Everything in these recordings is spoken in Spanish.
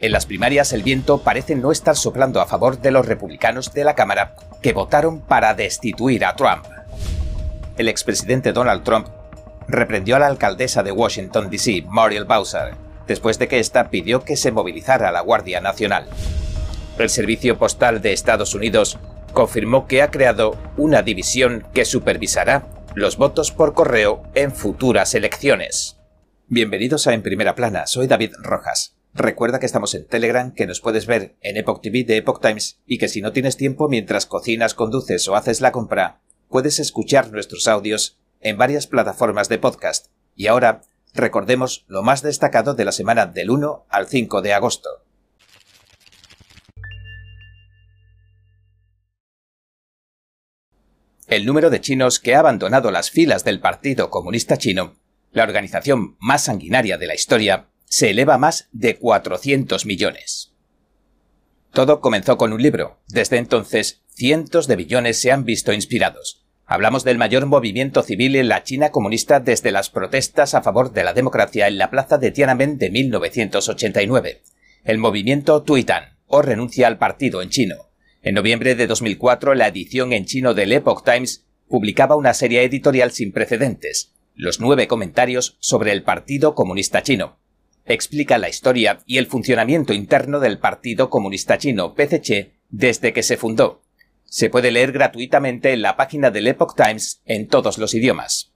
En las primarias el viento parece no estar soplando a favor de los republicanos de la Cámara que votaron para destituir a Trump. El expresidente Donald Trump reprendió a la alcaldesa de Washington, D.C., Muriel Bowser, después de que ésta pidió que se movilizara la Guardia Nacional. El Servicio Postal de Estados Unidos confirmó que ha creado una división que supervisará los votos por correo en futuras elecciones. Bienvenidos a En Primera Plana, soy David Rojas. Recuerda que estamos en Telegram, que nos puedes ver en Epoch TV de Epoch Times y que si no tienes tiempo mientras cocinas, conduces o haces la compra, puedes escuchar nuestros audios en varias plataformas de podcast. Y ahora, recordemos lo más destacado de la semana del 1 al 5 de agosto. El número de chinos que ha abandonado las filas del Partido Comunista Chino, la organización más sanguinaria de la historia, se eleva más de 400 millones. Todo comenzó con un libro. Desde entonces, cientos de billones se han visto inspirados. Hablamos del mayor movimiento civil en la China comunista desde las protestas a favor de la democracia en la plaza de Tiananmen de 1989. El movimiento Tuitan, o renuncia al partido en chino. En noviembre de 2004, la edición en chino del Epoch Times publicaba una serie editorial sin precedentes, los nueve comentarios sobre el Partido Comunista Chino, explica la historia y el funcionamiento interno del Partido Comunista Chino, PCC, desde que se fundó. Se puede leer gratuitamente en la página del Epoch Times en todos los idiomas.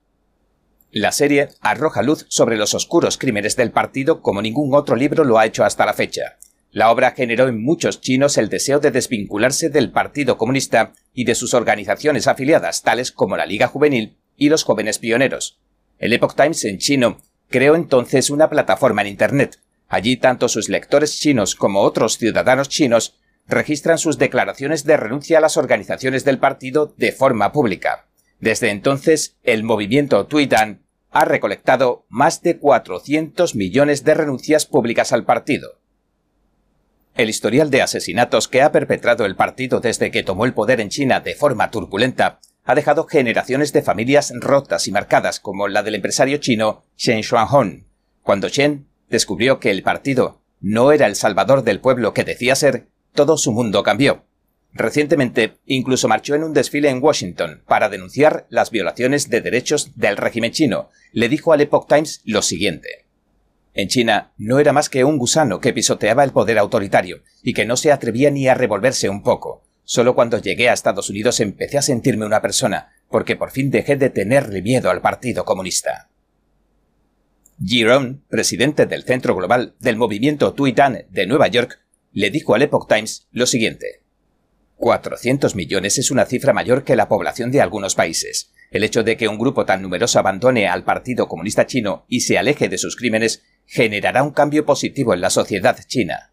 La serie arroja luz sobre los oscuros crímenes del partido como ningún otro libro lo ha hecho hasta la fecha. La obra generó en muchos chinos el deseo de desvincularse del Partido Comunista y de sus organizaciones afiliadas, tales como la Liga Juvenil y los Jóvenes Pioneros. El Epoch Times en chino creó entonces una plataforma en Internet. Allí tanto sus lectores chinos como otros ciudadanos chinos registran sus declaraciones de renuncia a las organizaciones del partido de forma pública. Desde entonces, el movimiento Tuitan ha recolectado más de 400 millones de renuncias públicas al partido. El historial de asesinatos que ha perpetrado el partido desde que tomó el poder en China de forma turbulenta ha dejado generaciones de familias rotas y marcadas como la del empresario chino Shen Xuanhong. Cuando Shen descubrió que el partido no era el salvador del pueblo que decía ser, todo su mundo cambió. Recientemente, incluso marchó en un desfile en Washington para denunciar las violaciones de derechos del régimen chino. Le dijo al Epoch Times lo siguiente. En China no era más que un gusano que pisoteaba el poder autoritario y que no se atrevía ni a revolverse un poco. Solo cuando llegué a Estados Unidos empecé a sentirme una persona, porque por fin dejé de tenerle miedo al Partido Comunista. Jerome, presidente del Centro Global del Movimiento Tuitan de Nueva York, le dijo al Epoch Times lo siguiente. 400 millones es una cifra mayor que la población de algunos países. El hecho de que un grupo tan numeroso abandone al Partido Comunista Chino y se aleje de sus crímenes generará un cambio positivo en la sociedad china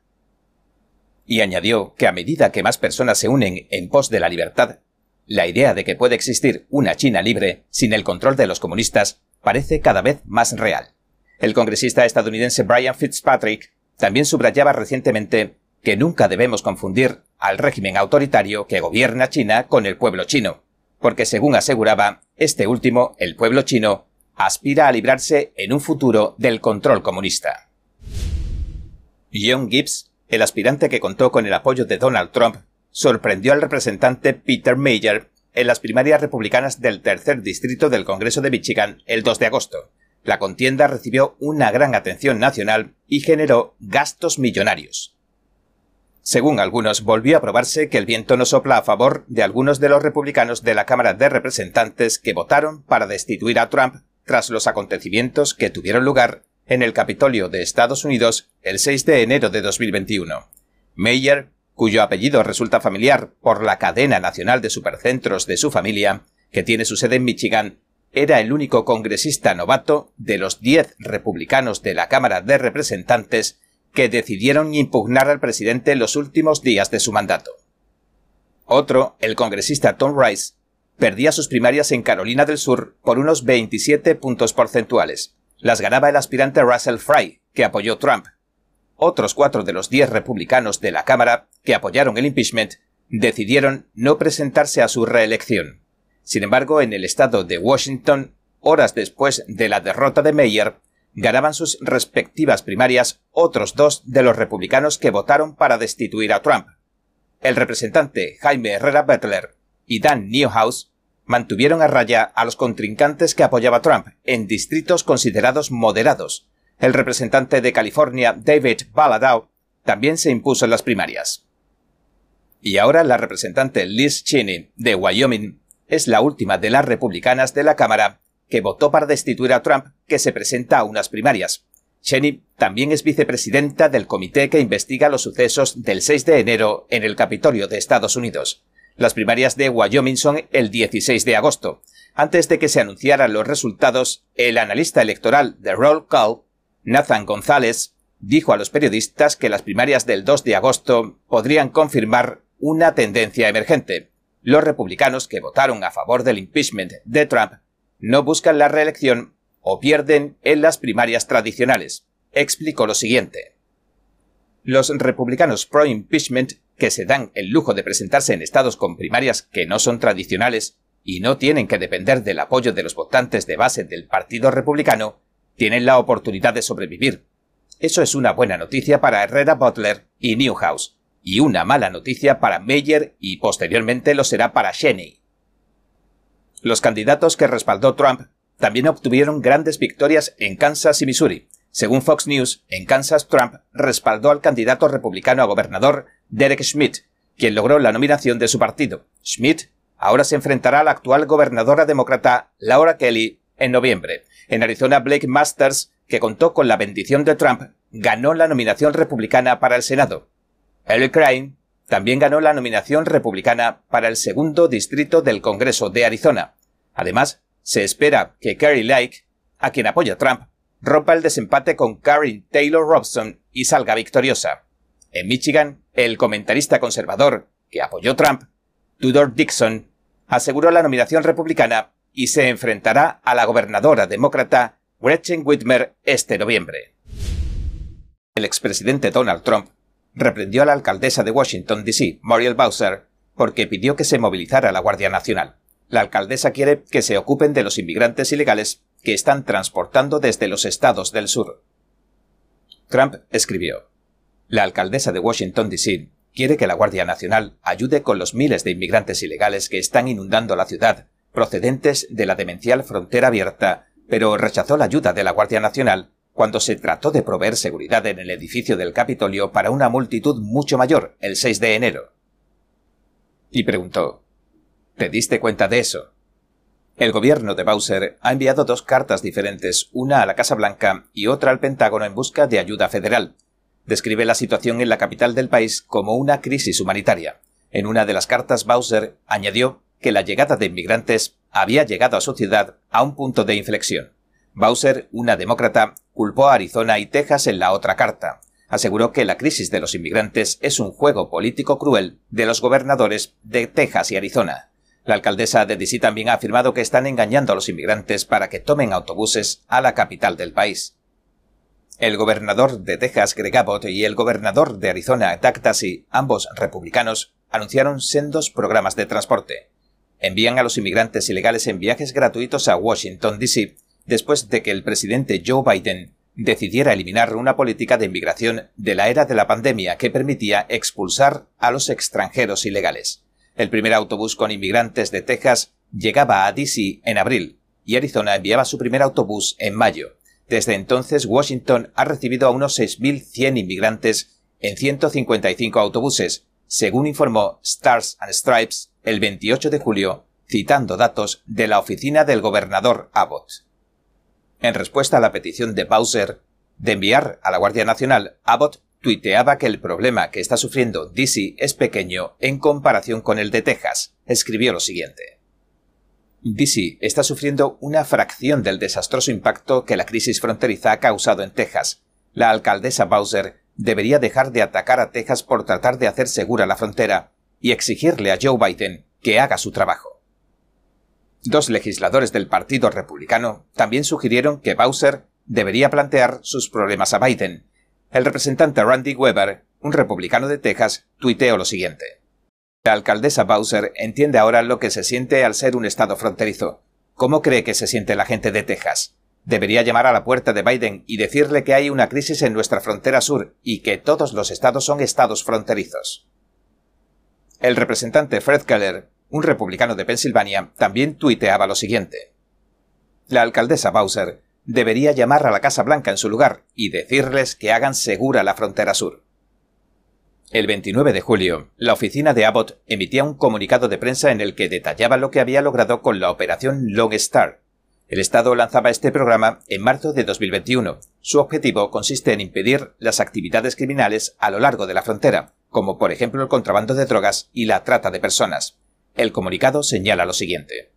y añadió que a medida que más personas se unen en pos de la libertad, la idea de que puede existir una China libre sin el control de los comunistas parece cada vez más real. El congresista estadounidense Brian Fitzpatrick también subrayaba recientemente que nunca debemos confundir al régimen autoritario que gobierna China con el pueblo chino, porque según aseguraba, este último, el pueblo chino, aspira a librarse en un futuro del control comunista. John Gibbs el aspirante que contó con el apoyo de Donald Trump sorprendió al representante Peter Mayer en las primarias republicanas del tercer distrito del Congreso de Michigan el 2 de agosto. La contienda recibió una gran atención nacional y generó gastos millonarios. Según algunos, volvió a probarse que el viento no sopla a favor de algunos de los republicanos de la Cámara de Representantes que votaron para destituir a Trump tras los acontecimientos que tuvieron lugar en el Capitolio de Estados Unidos el 6 de enero de 2021. Meyer, cuyo apellido resulta familiar por la cadena nacional de supercentros de su familia, que tiene su sede en Michigan, era el único congresista novato de los 10 republicanos de la Cámara de Representantes que decidieron impugnar al presidente en los últimos días de su mandato. Otro, el congresista Tom Rice, perdía sus primarias en Carolina del Sur por unos 27 puntos porcentuales, las ganaba el aspirante Russell Fry, que apoyó Trump. Otros cuatro de los diez republicanos de la Cámara, que apoyaron el impeachment, decidieron no presentarse a su reelección. Sin embargo, en el estado de Washington, horas después de la derrota de Mayer, ganaban sus respectivas primarias otros dos de los republicanos que votaron para destituir a Trump. El representante Jaime Herrera Butler y Dan Newhouse mantuvieron a raya a los contrincantes que apoyaba Trump en distritos considerados moderados. El representante de California, David Balladow, también se impuso en las primarias. Y ahora la representante Liz Cheney, de Wyoming, es la última de las republicanas de la Cámara que votó para destituir a Trump, que se presenta a unas primarias. Cheney también es vicepresidenta del comité que investiga los sucesos del 6 de enero en el Capitolio de Estados Unidos. Las primarias de Wyoming son el 16 de agosto. Antes de que se anunciaran los resultados, el analista electoral de Roll Call, Nathan González, dijo a los periodistas que las primarias del 2 de agosto podrían confirmar una tendencia emergente. Los republicanos que votaron a favor del impeachment de Trump no buscan la reelección o pierden en las primarias tradicionales. Explicó lo siguiente. Los republicanos pro-impeachment, que se dan el lujo de presentarse en estados con primarias que no son tradicionales y no tienen que depender del apoyo de los votantes de base del Partido Republicano, tienen la oportunidad de sobrevivir. Eso es una buena noticia para Herrera Butler y Newhouse, y una mala noticia para Meyer y posteriormente lo será para Cheney. Los candidatos que respaldó Trump también obtuvieron grandes victorias en Kansas y Missouri. Según Fox News, en Kansas Trump respaldó al candidato republicano a gobernador Derek Schmidt, quien logró la nominación de su partido. Schmidt ahora se enfrentará a la actual gobernadora demócrata Laura Kelly en noviembre. En Arizona, Blake Masters, que contó con la bendición de Trump, ganó la nominación republicana para el Senado. El Crane también ganó la nominación republicana para el segundo distrito del Congreso de Arizona. Además, se espera que Carrie Lake, a quien apoya Trump, rompa el desempate con Karen Taylor Robson y salga victoriosa. En Michigan, el comentarista conservador que apoyó Trump, Tudor Dixon, aseguró la nominación republicana y se enfrentará a la gobernadora demócrata Gretchen Whitmer este noviembre. El expresidente Donald Trump reprendió a la alcaldesa de Washington, D.C., Muriel Bowser, porque pidió que se movilizara la Guardia Nacional. La alcaldesa quiere que se ocupen de los inmigrantes ilegales que están transportando desde los estados del sur. Trump escribió, La alcaldesa de Washington, D.C., quiere que la Guardia Nacional ayude con los miles de inmigrantes ilegales que están inundando la ciudad, procedentes de la demencial frontera abierta, pero rechazó la ayuda de la Guardia Nacional cuando se trató de proveer seguridad en el edificio del Capitolio para una multitud mucho mayor el 6 de enero. Y preguntó, ¿Te diste cuenta de eso? El gobierno de Bowser ha enviado dos cartas diferentes, una a la Casa Blanca y otra al Pentágono en busca de ayuda federal. Describe la situación en la capital del país como una crisis humanitaria. En una de las cartas Bowser añadió que la llegada de inmigrantes había llegado a su ciudad a un punto de inflexión. Bowser, una demócrata, culpó a Arizona y Texas en la otra carta. Aseguró que la crisis de los inmigrantes es un juego político cruel de los gobernadores de Texas y Arizona. La alcaldesa de DC también ha afirmado que están engañando a los inmigrantes para que tomen autobuses a la capital del país. El gobernador de Texas, Greg Abbott, y el gobernador de Arizona, Doug Tassi, ambos republicanos, anunciaron sendos programas de transporte. Envían a los inmigrantes ilegales en viajes gratuitos a Washington, D.C., después de que el presidente Joe Biden decidiera eliminar una política de inmigración de la era de la pandemia que permitía expulsar a los extranjeros ilegales. El primer autobús con inmigrantes de Texas llegaba a DC en abril y Arizona enviaba su primer autobús en mayo. Desde entonces Washington ha recibido a unos 6.100 inmigrantes en 155 autobuses, según informó Stars and Stripes el 28 de julio, citando datos de la oficina del gobernador Abbott. En respuesta a la petición de Bowser de enviar a la Guardia Nacional, Abbott tuiteaba que el problema que está sufriendo DC es pequeño en comparación con el de Texas. Escribió lo siguiente. DC está sufriendo una fracción del desastroso impacto que la crisis fronteriza ha causado en Texas. La alcaldesa Bowser debería dejar de atacar a Texas por tratar de hacer segura la frontera y exigirle a Joe Biden que haga su trabajo. Dos legisladores del Partido Republicano también sugirieron que Bowser debería plantear sus problemas a Biden. El representante Randy Weber, un republicano de Texas, tuiteó lo siguiente. La alcaldesa Bowser entiende ahora lo que se siente al ser un estado fronterizo. ¿Cómo cree que se siente la gente de Texas? debería llamar a la puerta de Biden y decirle que hay una crisis en nuestra frontera sur y que todos los estados son estados fronterizos. El representante Fred Keller, un republicano de Pensilvania, también tuiteaba lo siguiente. La alcaldesa Bowser debería llamar a la Casa Blanca en su lugar y decirles que hagan segura la frontera sur. El 29 de julio, la oficina de Abbott emitía un comunicado de prensa en el que detallaba lo que había logrado con la operación Long Star. El Estado lanzaba este programa en marzo de 2021. Su objetivo consiste en impedir las actividades criminales a lo largo de la frontera, como por ejemplo el contrabando de drogas y la trata de personas. El comunicado señala lo siguiente.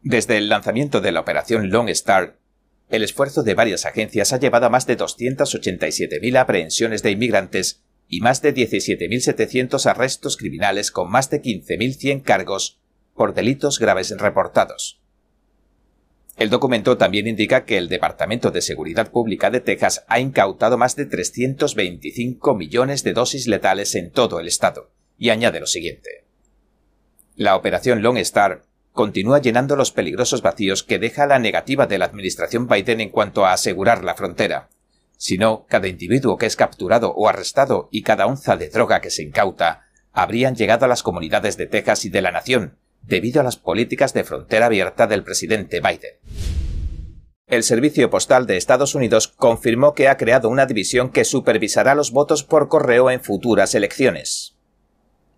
Desde el lanzamiento de la operación Long Star, el esfuerzo de varias agencias ha llevado a más de 287.000 aprehensiones de inmigrantes y más de 17.700 arrestos criminales con más de 15.100 cargos por delitos graves reportados. El documento también indica que el Departamento de Seguridad Pública de Texas ha incautado más de 325 millones de dosis letales en todo el estado, y añade lo siguiente. La operación Long Star continúa llenando los peligrosos vacíos que deja la negativa de la administración Biden en cuanto a asegurar la frontera, sino cada individuo que es capturado o arrestado y cada onza de droga que se incauta habrían llegado a las comunidades de Texas y de la nación, debido a las políticas de frontera abierta del presidente Biden. El Servicio Postal de Estados Unidos confirmó que ha creado una división que supervisará los votos por correo en futuras elecciones.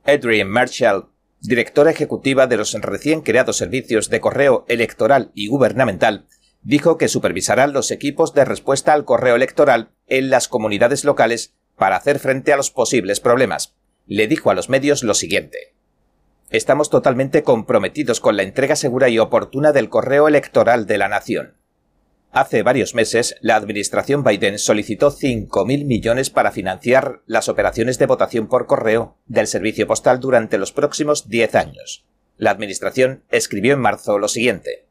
Adrienne Marshall, directora ejecutiva de los recién creados servicios de correo electoral y gubernamental, dijo que supervisarán los equipos de respuesta al correo electoral en las comunidades locales para hacer frente a los posibles problemas. Le dijo a los medios lo siguiente. Estamos totalmente comprometidos con la entrega segura y oportuna del correo electoral de la nación. Hace varios meses, la administración Biden solicitó 5.000 millones para financiar las operaciones de votación por correo del servicio postal durante los próximos 10 años. La administración escribió en marzo lo siguiente.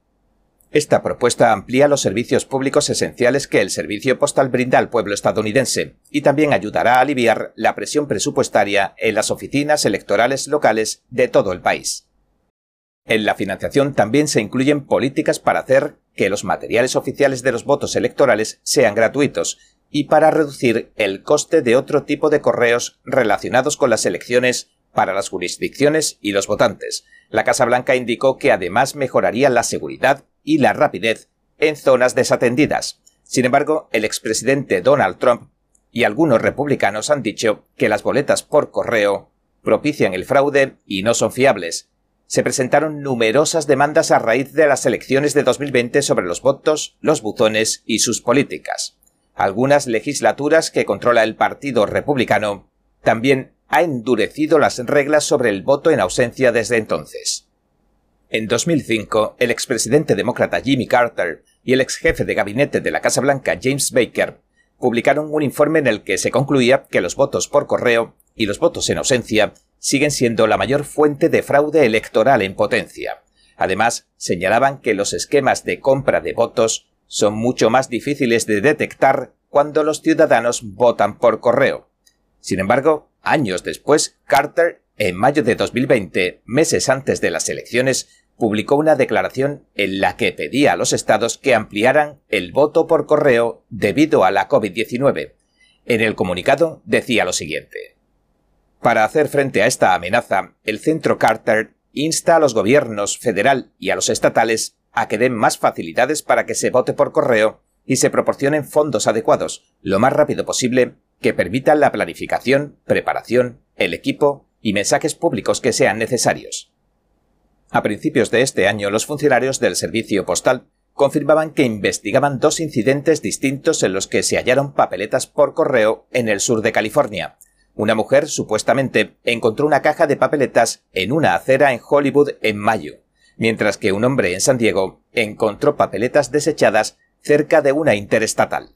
Esta propuesta amplía los servicios públicos esenciales que el servicio postal brinda al pueblo estadounidense y también ayudará a aliviar la presión presupuestaria en las oficinas electorales locales de todo el país. En la financiación también se incluyen políticas para hacer que los materiales oficiales de los votos electorales sean gratuitos y para reducir el coste de otro tipo de correos relacionados con las elecciones para las jurisdicciones y los votantes. La Casa Blanca indicó que además mejoraría la seguridad y la rapidez en zonas desatendidas. Sin embargo, el expresidente Donald Trump y algunos republicanos han dicho que las boletas por correo propician el fraude y no son fiables. Se presentaron numerosas demandas a raíz de las elecciones de 2020 sobre los votos, los buzones y sus políticas. Algunas legislaturas que controla el Partido Republicano también ha endurecido las reglas sobre el voto en ausencia desde entonces. En 2005, el expresidente demócrata Jimmy Carter y el ex jefe de gabinete de la Casa Blanca James Baker publicaron un informe en el que se concluía que los votos por correo y los votos en ausencia siguen siendo la mayor fuente de fraude electoral en potencia. Además, señalaban que los esquemas de compra de votos son mucho más difíciles de detectar cuando los ciudadanos votan por correo. Sin embargo, años después, Carter, en mayo de 2020, meses antes de las elecciones, publicó una declaración en la que pedía a los estados que ampliaran el voto por correo debido a la COVID-19. En el comunicado decía lo siguiente. Para hacer frente a esta amenaza, el Centro Carter insta a los gobiernos federal y a los estatales a que den más facilidades para que se vote por correo y se proporcionen fondos adecuados, lo más rápido posible, que permitan la planificación, preparación, el equipo y mensajes públicos que sean necesarios. A principios de este año, los funcionarios del servicio postal confirmaban que investigaban dos incidentes distintos en los que se hallaron papeletas por correo en el sur de California. Una mujer supuestamente encontró una caja de papeletas en una acera en Hollywood en mayo, mientras que un hombre en San Diego encontró papeletas desechadas cerca de una interestatal.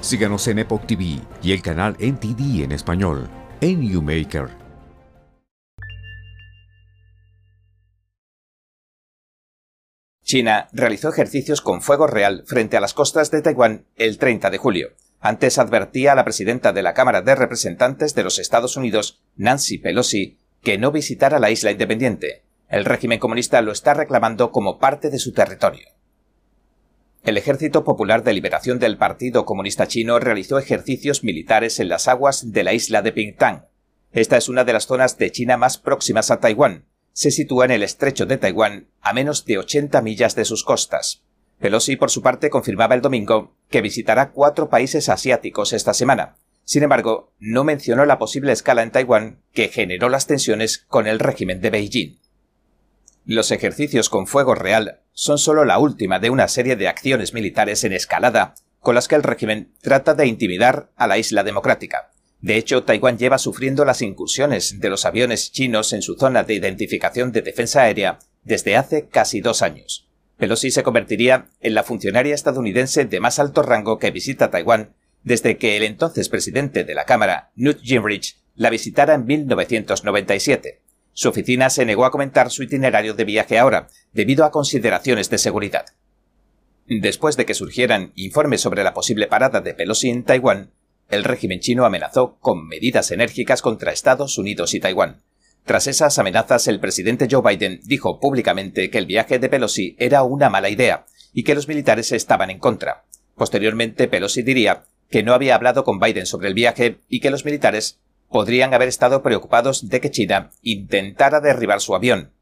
Síganos en Epoch TV y el canal NTD en español, en YouMaker. China realizó ejercicios con fuego real frente a las costas de Taiwán el 30 de julio. Antes advertía a la presidenta de la Cámara de Representantes de los Estados Unidos, Nancy Pelosi, que no visitara la isla independiente. El régimen comunista lo está reclamando como parte de su territorio. El Ejército Popular de Liberación del Partido Comunista Chino realizó ejercicios militares en las aguas de la isla de Pingtang. Esta es una de las zonas de China más próximas a Taiwán. Se sitúa en el estrecho de Taiwán, a menos de 80 millas de sus costas. Pelosi, por su parte, confirmaba el domingo que visitará cuatro países asiáticos esta semana. Sin embargo, no mencionó la posible escala en Taiwán que generó las tensiones con el régimen de Beijing. Los ejercicios con fuego real son solo la última de una serie de acciones militares en escalada con las que el régimen trata de intimidar a la isla democrática. De hecho, Taiwán lleva sufriendo las incursiones de los aviones chinos en su zona de identificación de defensa aérea desde hace casi dos años. Pelosi se convertiría en la funcionaria estadounidense de más alto rango que visita Taiwán desde que el entonces presidente de la Cámara, Newt Gingrich, la visitara en 1997. Su oficina se negó a comentar su itinerario de viaje ahora, debido a consideraciones de seguridad. Después de que surgieran informes sobre la posible parada de Pelosi en Taiwán, el régimen chino amenazó con medidas enérgicas contra Estados Unidos y Taiwán. Tras esas amenazas, el presidente Joe Biden dijo públicamente que el viaje de Pelosi era una mala idea y que los militares estaban en contra. Posteriormente, Pelosi diría que no había hablado con Biden sobre el viaje y que los militares podrían haber estado preocupados de que China intentara derribar su avión.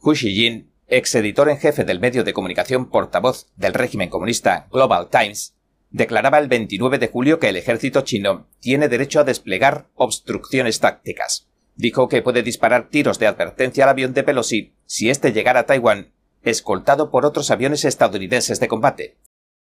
Hu Xijin, ex editor en jefe del medio de comunicación portavoz del régimen comunista Global Times, declaraba el 29 de julio que el ejército chino tiene derecho a desplegar obstrucciones tácticas. Dijo que puede disparar tiros de advertencia al avión de Pelosi si éste llegara a Taiwán, escoltado por otros aviones estadounidenses de combate,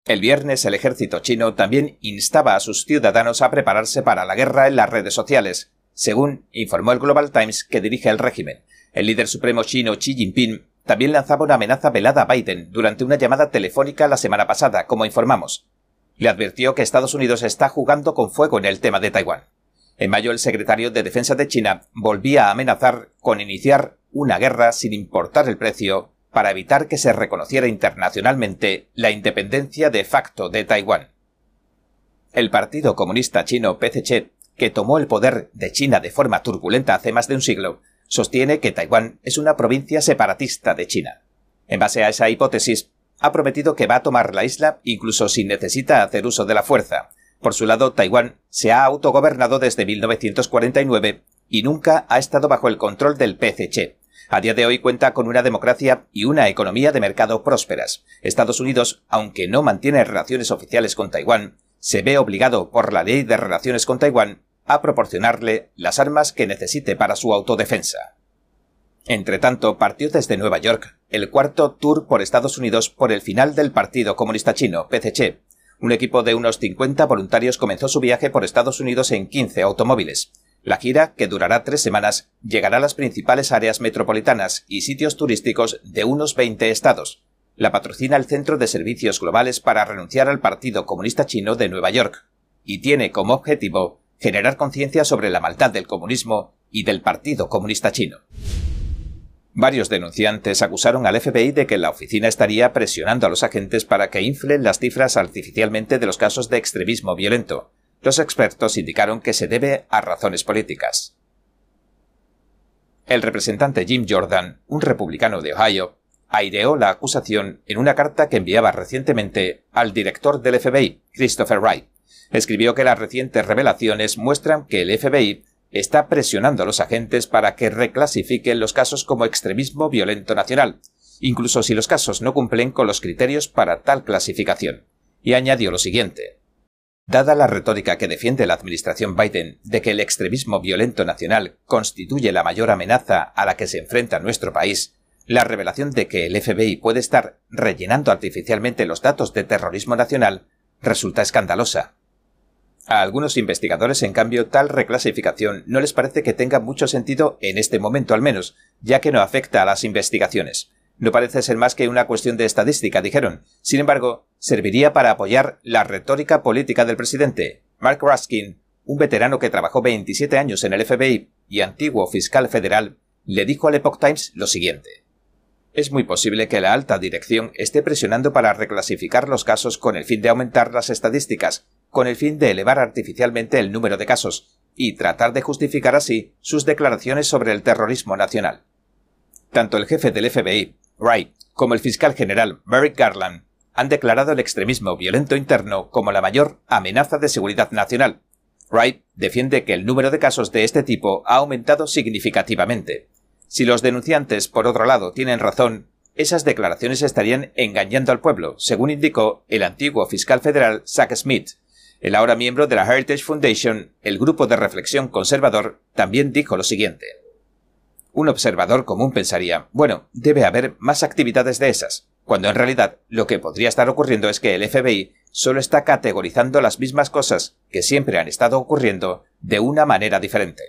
el viernes el ejército chino también instaba a sus ciudadanos a prepararse para la guerra en las redes sociales, según informó el Global Times que dirige el régimen. El líder supremo chino Xi Jinping también lanzaba una amenaza velada a Biden durante una llamada telefónica la semana pasada, como informamos. Le advirtió que Estados Unidos está jugando con fuego en el tema de Taiwán. En mayo el secretario de Defensa de China volvía a amenazar con iniciar una guerra sin importar el precio para evitar que se reconociera internacionalmente la independencia de facto de Taiwán. El Partido Comunista Chino PCC, que tomó el poder de China de forma turbulenta hace más de un siglo, sostiene que Taiwán es una provincia separatista de China. En base a esa hipótesis, ha prometido que va a tomar la isla incluso si necesita hacer uso de la fuerza. Por su lado, Taiwán se ha autogobernado desde 1949 y nunca ha estado bajo el control del PCC, a día de hoy cuenta con una democracia y una economía de mercado prósperas. Estados Unidos, aunque no mantiene relaciones oficiales con Taiwán, se ve obligado por la ley de relaciones con Taiwán a proporcionarle las armas que necesite para su autodefensa. Entre tanto, partió desde Nueva York el cuarto tour por Estados Unidos por el final del Partido Comunista Chino, PCC. Un equipo de unos 50 voluntarios comenzó su viaje por Estados Unidos en 15 automóviles. La gira, que durará tres semanas, llegará a las principales áreas metropolitanas y sitios turísticos de unos 20 estados. La patrocina el Centro de Servicios Globales para renunciar al Partido Comunista Chino de Nueva York, y tiene como objetivo generar conciencia sobre la maldad del comunismo y del Partido Comunista Chino. Varios denunciantes acusaron al FBI de que la oficina estaría presionando a los agentes para que inflen las cifras artificialmente de los casos de extremismo violento, los expertos indicaron que se debe a razones políticas. El representante Jim Jordan, un republicano de Ohio, aireó la acusación en una carta que enviaba recientemente al director del FBI, Christopher Wright. Escribió que las recientes revelaciones muestran que el FBI está presionando a los agentes para que reclasifiquen los casos como extremismo violento nacional, incluso si los casos no cumplen con los criterios para tal clasificación. Y añadió lo siguiente. Dada la retórica que defiende la administración Biden de que el extremismo violento nacional constituye la mayor amenaza a la que se enfrenta nuestro país, la revelación de que el FBI puede estar rellenando artificialmente los datos de terrorismo nacional resulta escandalosa. A algunos investigadores, en cambio, tal reclasificación no les parece que tenga mucho sentido en este momento al menos, ya que no afecta a las investigaciones. No parece ser más que una cuestión de estadística, dijeron. Sin embargo, serviría para apoyar la retórica política del presidente. Mark Raskin, un veterano que trabajó 27 años en el FBI y antiguo fiscal federal, le dijo al Epoch Times lo siguiente. Es muy posible que la alta dirección esté presionando para reclasificar los casos con el fin de aumentar las estadísticas, con el fin de elevar artificialmente el número de casos y tratar de justificar así sus declaraciones sobre el terrorismo nacional. Tanto el jefe del FBI, Wright, como el fiscal general Merrick Garland han declarado el extremismo violento interno como la mayor amenaza de seguridad nacional. Wright defiende que el número de casos de este tipo ha aumentado significativamente. Si los denunciantes, por otro lado, tienen razón, esas declaraciones estarían engañando al pueblo, según indicó el antiguo fiscal federal Zach Smith, el ahora miembro de la Heritage Foundation, el grupo de reflexión conservador, también dijo lo siguiente. Un observador común pensaría, bueno, debe haber más actividades de esas, cuando en realidad lo que podría estar ocurriendo es que el FBI solo está categorizando las mismas cosas que siempre han estado ocurriendo de una manera diferente.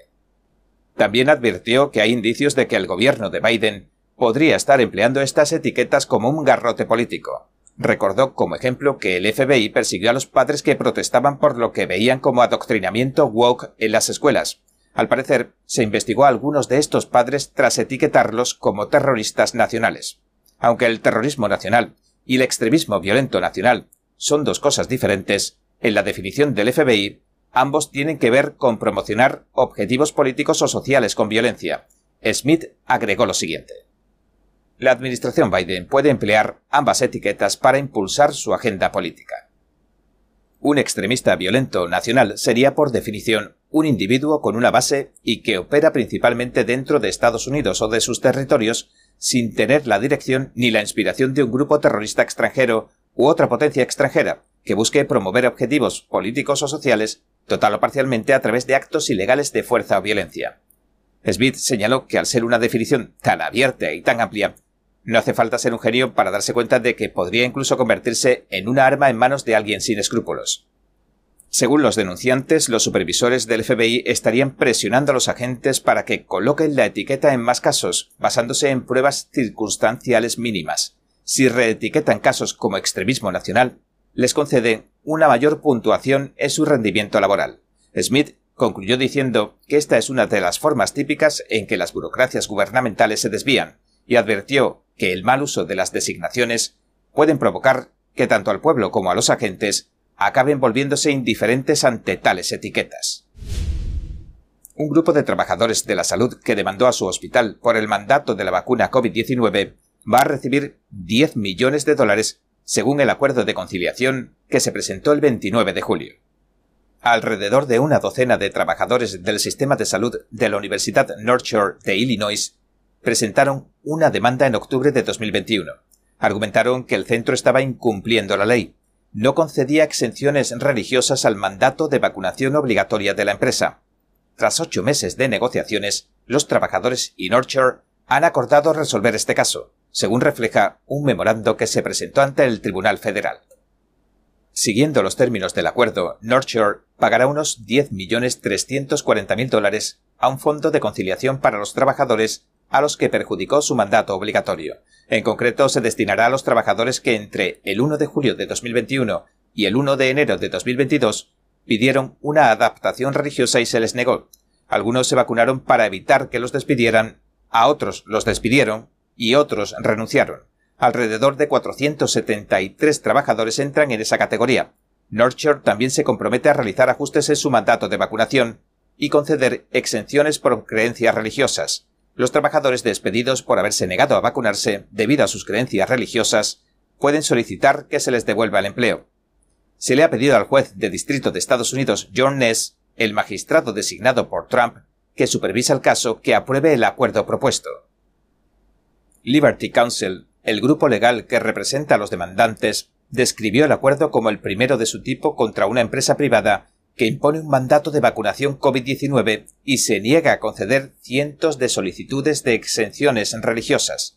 También advirtió que hay indicios de que el gobierno de Biden podría estar empleando estas etiquetas como un garrote político, Recordó como ejemplo que el FBI persiguió a los padres que protestaban por lo que veían como adoctrinamiento woke en las escuelas. Al parecer, se investigó a algunos de estos padres tras etiquetarlos como terroristas nacionales. Aunque el terrorismo nacional y el extremismo violento nacional son dos cosas diferentes, en la definición del FBI, ambos tienen que ver con promocionar objetivos políticos o sociales con violencia. Smith agregó lo siguiente. La administración Biden puede emplear ambas etiquetas para impulsar su agenda política. Un extremista violento nacional sería, por definición, un individuo con una base y que opera principalmente dentro de Estados Unidos o de sus territorios sin tener la dirección ni la inspiración de un grupo terrorista extranjero u otra potencia extranjera que busque promover objetivos políticos o sociales total o parcialmente a través de actos ilegales de fuerza o violencia. Smith señaló que al ser una definición tan abierta y tan amplia, no hace falta ser un genio para darse cuenta de que podría incluso convertirse en una arma en manos de alguien sin escrúpulos. Según los denunciantes, los supervisores del FBI estarían presionando a los agentes para que coloquen la etiqueta en más casos, basándose en pruebas circunstanciales mínimas. Si reetiquetan casos como extremismo nacional, les conceden una mayor puntuación en su rendimiento laboral. Smith concluyó diciendo que esta es una de las formas típicas en que las burocracias gubernamentales se desvían, y advirtió que el mal uso de las designaciones pueden provocar que tanto al pueblo como a los agentes acaben volviéndose indiferentes ante tales etiquetas. Un grupo de trabajadores de la salud que demandó a su hospital por el mandato de la vacuna COVID-19 va a recibir 10 millones de dólares según el acuerdo de conciliación que se presentó el 29 de julio. Alrededor de una docena de trabajadores del sistema de salud de la Universidad North Shore de Illinois presentaron una demanda en octubre de 2021. Argumentaron que el centro estaba incumpliendo la ley. No concedía exenciones religiosas al mandato de vacunación obligatoria de la empresa. Tras ocho meses de negociaciones, los trabajadores y Northshore han acordado resolver este caso, según refleja un memorando que se presentó ante el Tribunal Federal. Siguiendo los términos del acuerdo, Northshore pagará unos 10.340.000 dólares a un fondo de conciliación para los trabajadores a los que perjudicó su mandato obligatorio. En concreto, se destinará a los trabajadores que entre el 1 de julio de 2021 y el 1 de enero de 2022 pidieron una adaptación religiosa y se les negó. Algunos se vacunaron para evitar que los despidieran, a otros los despidieron y otros renunciaron. Alrededor de 473 trabajadores entran en esa categoría. Northshore también se compromete a realizar ajustes en su mandato de vacunación y conceder exenciones por creencias religiosas. Los trabajadores despedidos por haberse negado a vacunarse debido a sus creencias religiosas pueden solicitar que se les devuelva el empleo. Se le ha pedido al juez de distrito de Estados Unidos John Ness, el magistrado designado por Trump, que supervisa el caso, que apruebe el acuerdo propuesto. Liberty Counsel, el grupo legal que representa a los demandantes, describió el acuerdo como el primero de su tipo contra una empresa privada que impone un mandato de vacunación COVID-19 y se niega a conceder cientos de solicitudes de exenciones religiosas.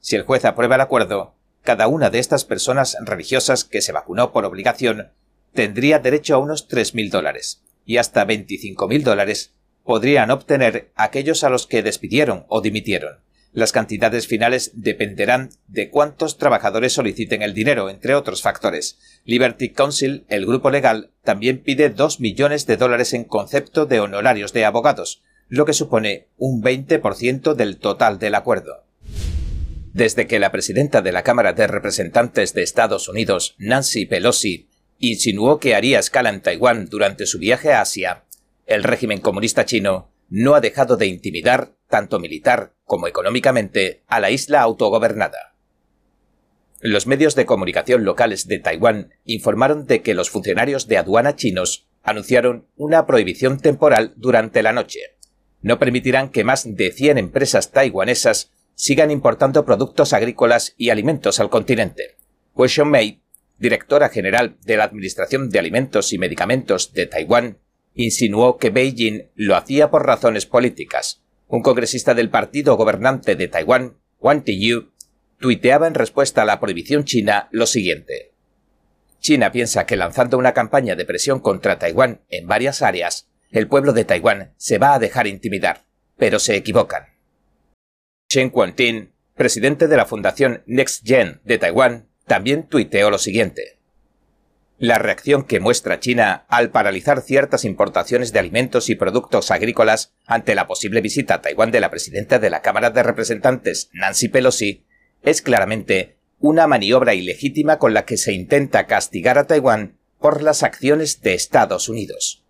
Si el juez aprueba el acuerdo, cada una de estas personas religiosas que se vacunó por obligación tendría derecho a unos 3.000 dólares y hasta 25.000 dólares podrían obtener aquellos a los que despidieron o dimitieron. Las cantidades finales dependerán de cuántos trabajadores soliciten el dinero, entre otros factores. Liberty Council, el grupo legal, también pide 2 millones de dólares en concepto de honorarios de abogados, lo que supone un 20% del total del acuerdo. Desde que la presidenta de la Cámara de Representantes de Estados Unidos, Nancy Pelosi, insinuó que haría escala en Taiwán durante su viaje a Asia, el régimen comunista chino no ha dejado de intimidar, tanto militar como económicamente, a la isla autogobernada. Los medios de comunicación locales de Taiwán informaron de que los funcionarios de aduana chinos anunciaron una prohibición temporal durante la noche. No permitirán que más de 100 empresas taiwanesas sigan importando productos agrícolas y alimentos al continente. Hu Mei, directora general de la Administración de Alimentos y Medicamentos de Taiwán, insinuó que Beijing lo hacía por razones políticas. Un congresista del partido gobernante de Taiwán, Wang Tiyu, tuiteaba en respuesta a la prohibición china lo siguiente. China piensa que lanzando una campaña de presión contra Taiwán en varias áreas, el pueblo de Taiwán se va a dejar intimidar, pero se equivocan. Chen Quantin, presidente de la Fundación Next Gen de Taiwán, también tuiteó lo siguiente. La reacción que muestra China al paralizar ciertas importaciones de alimentos y productos agrícolas ante la posible visita a Taiwán de la presidenta de la Cámara de Representantes, Nancy Pelosi, es claramente una maniobra ilegítima con la que se intenta castigar a Taiwán por las acciones de Estados Unidos.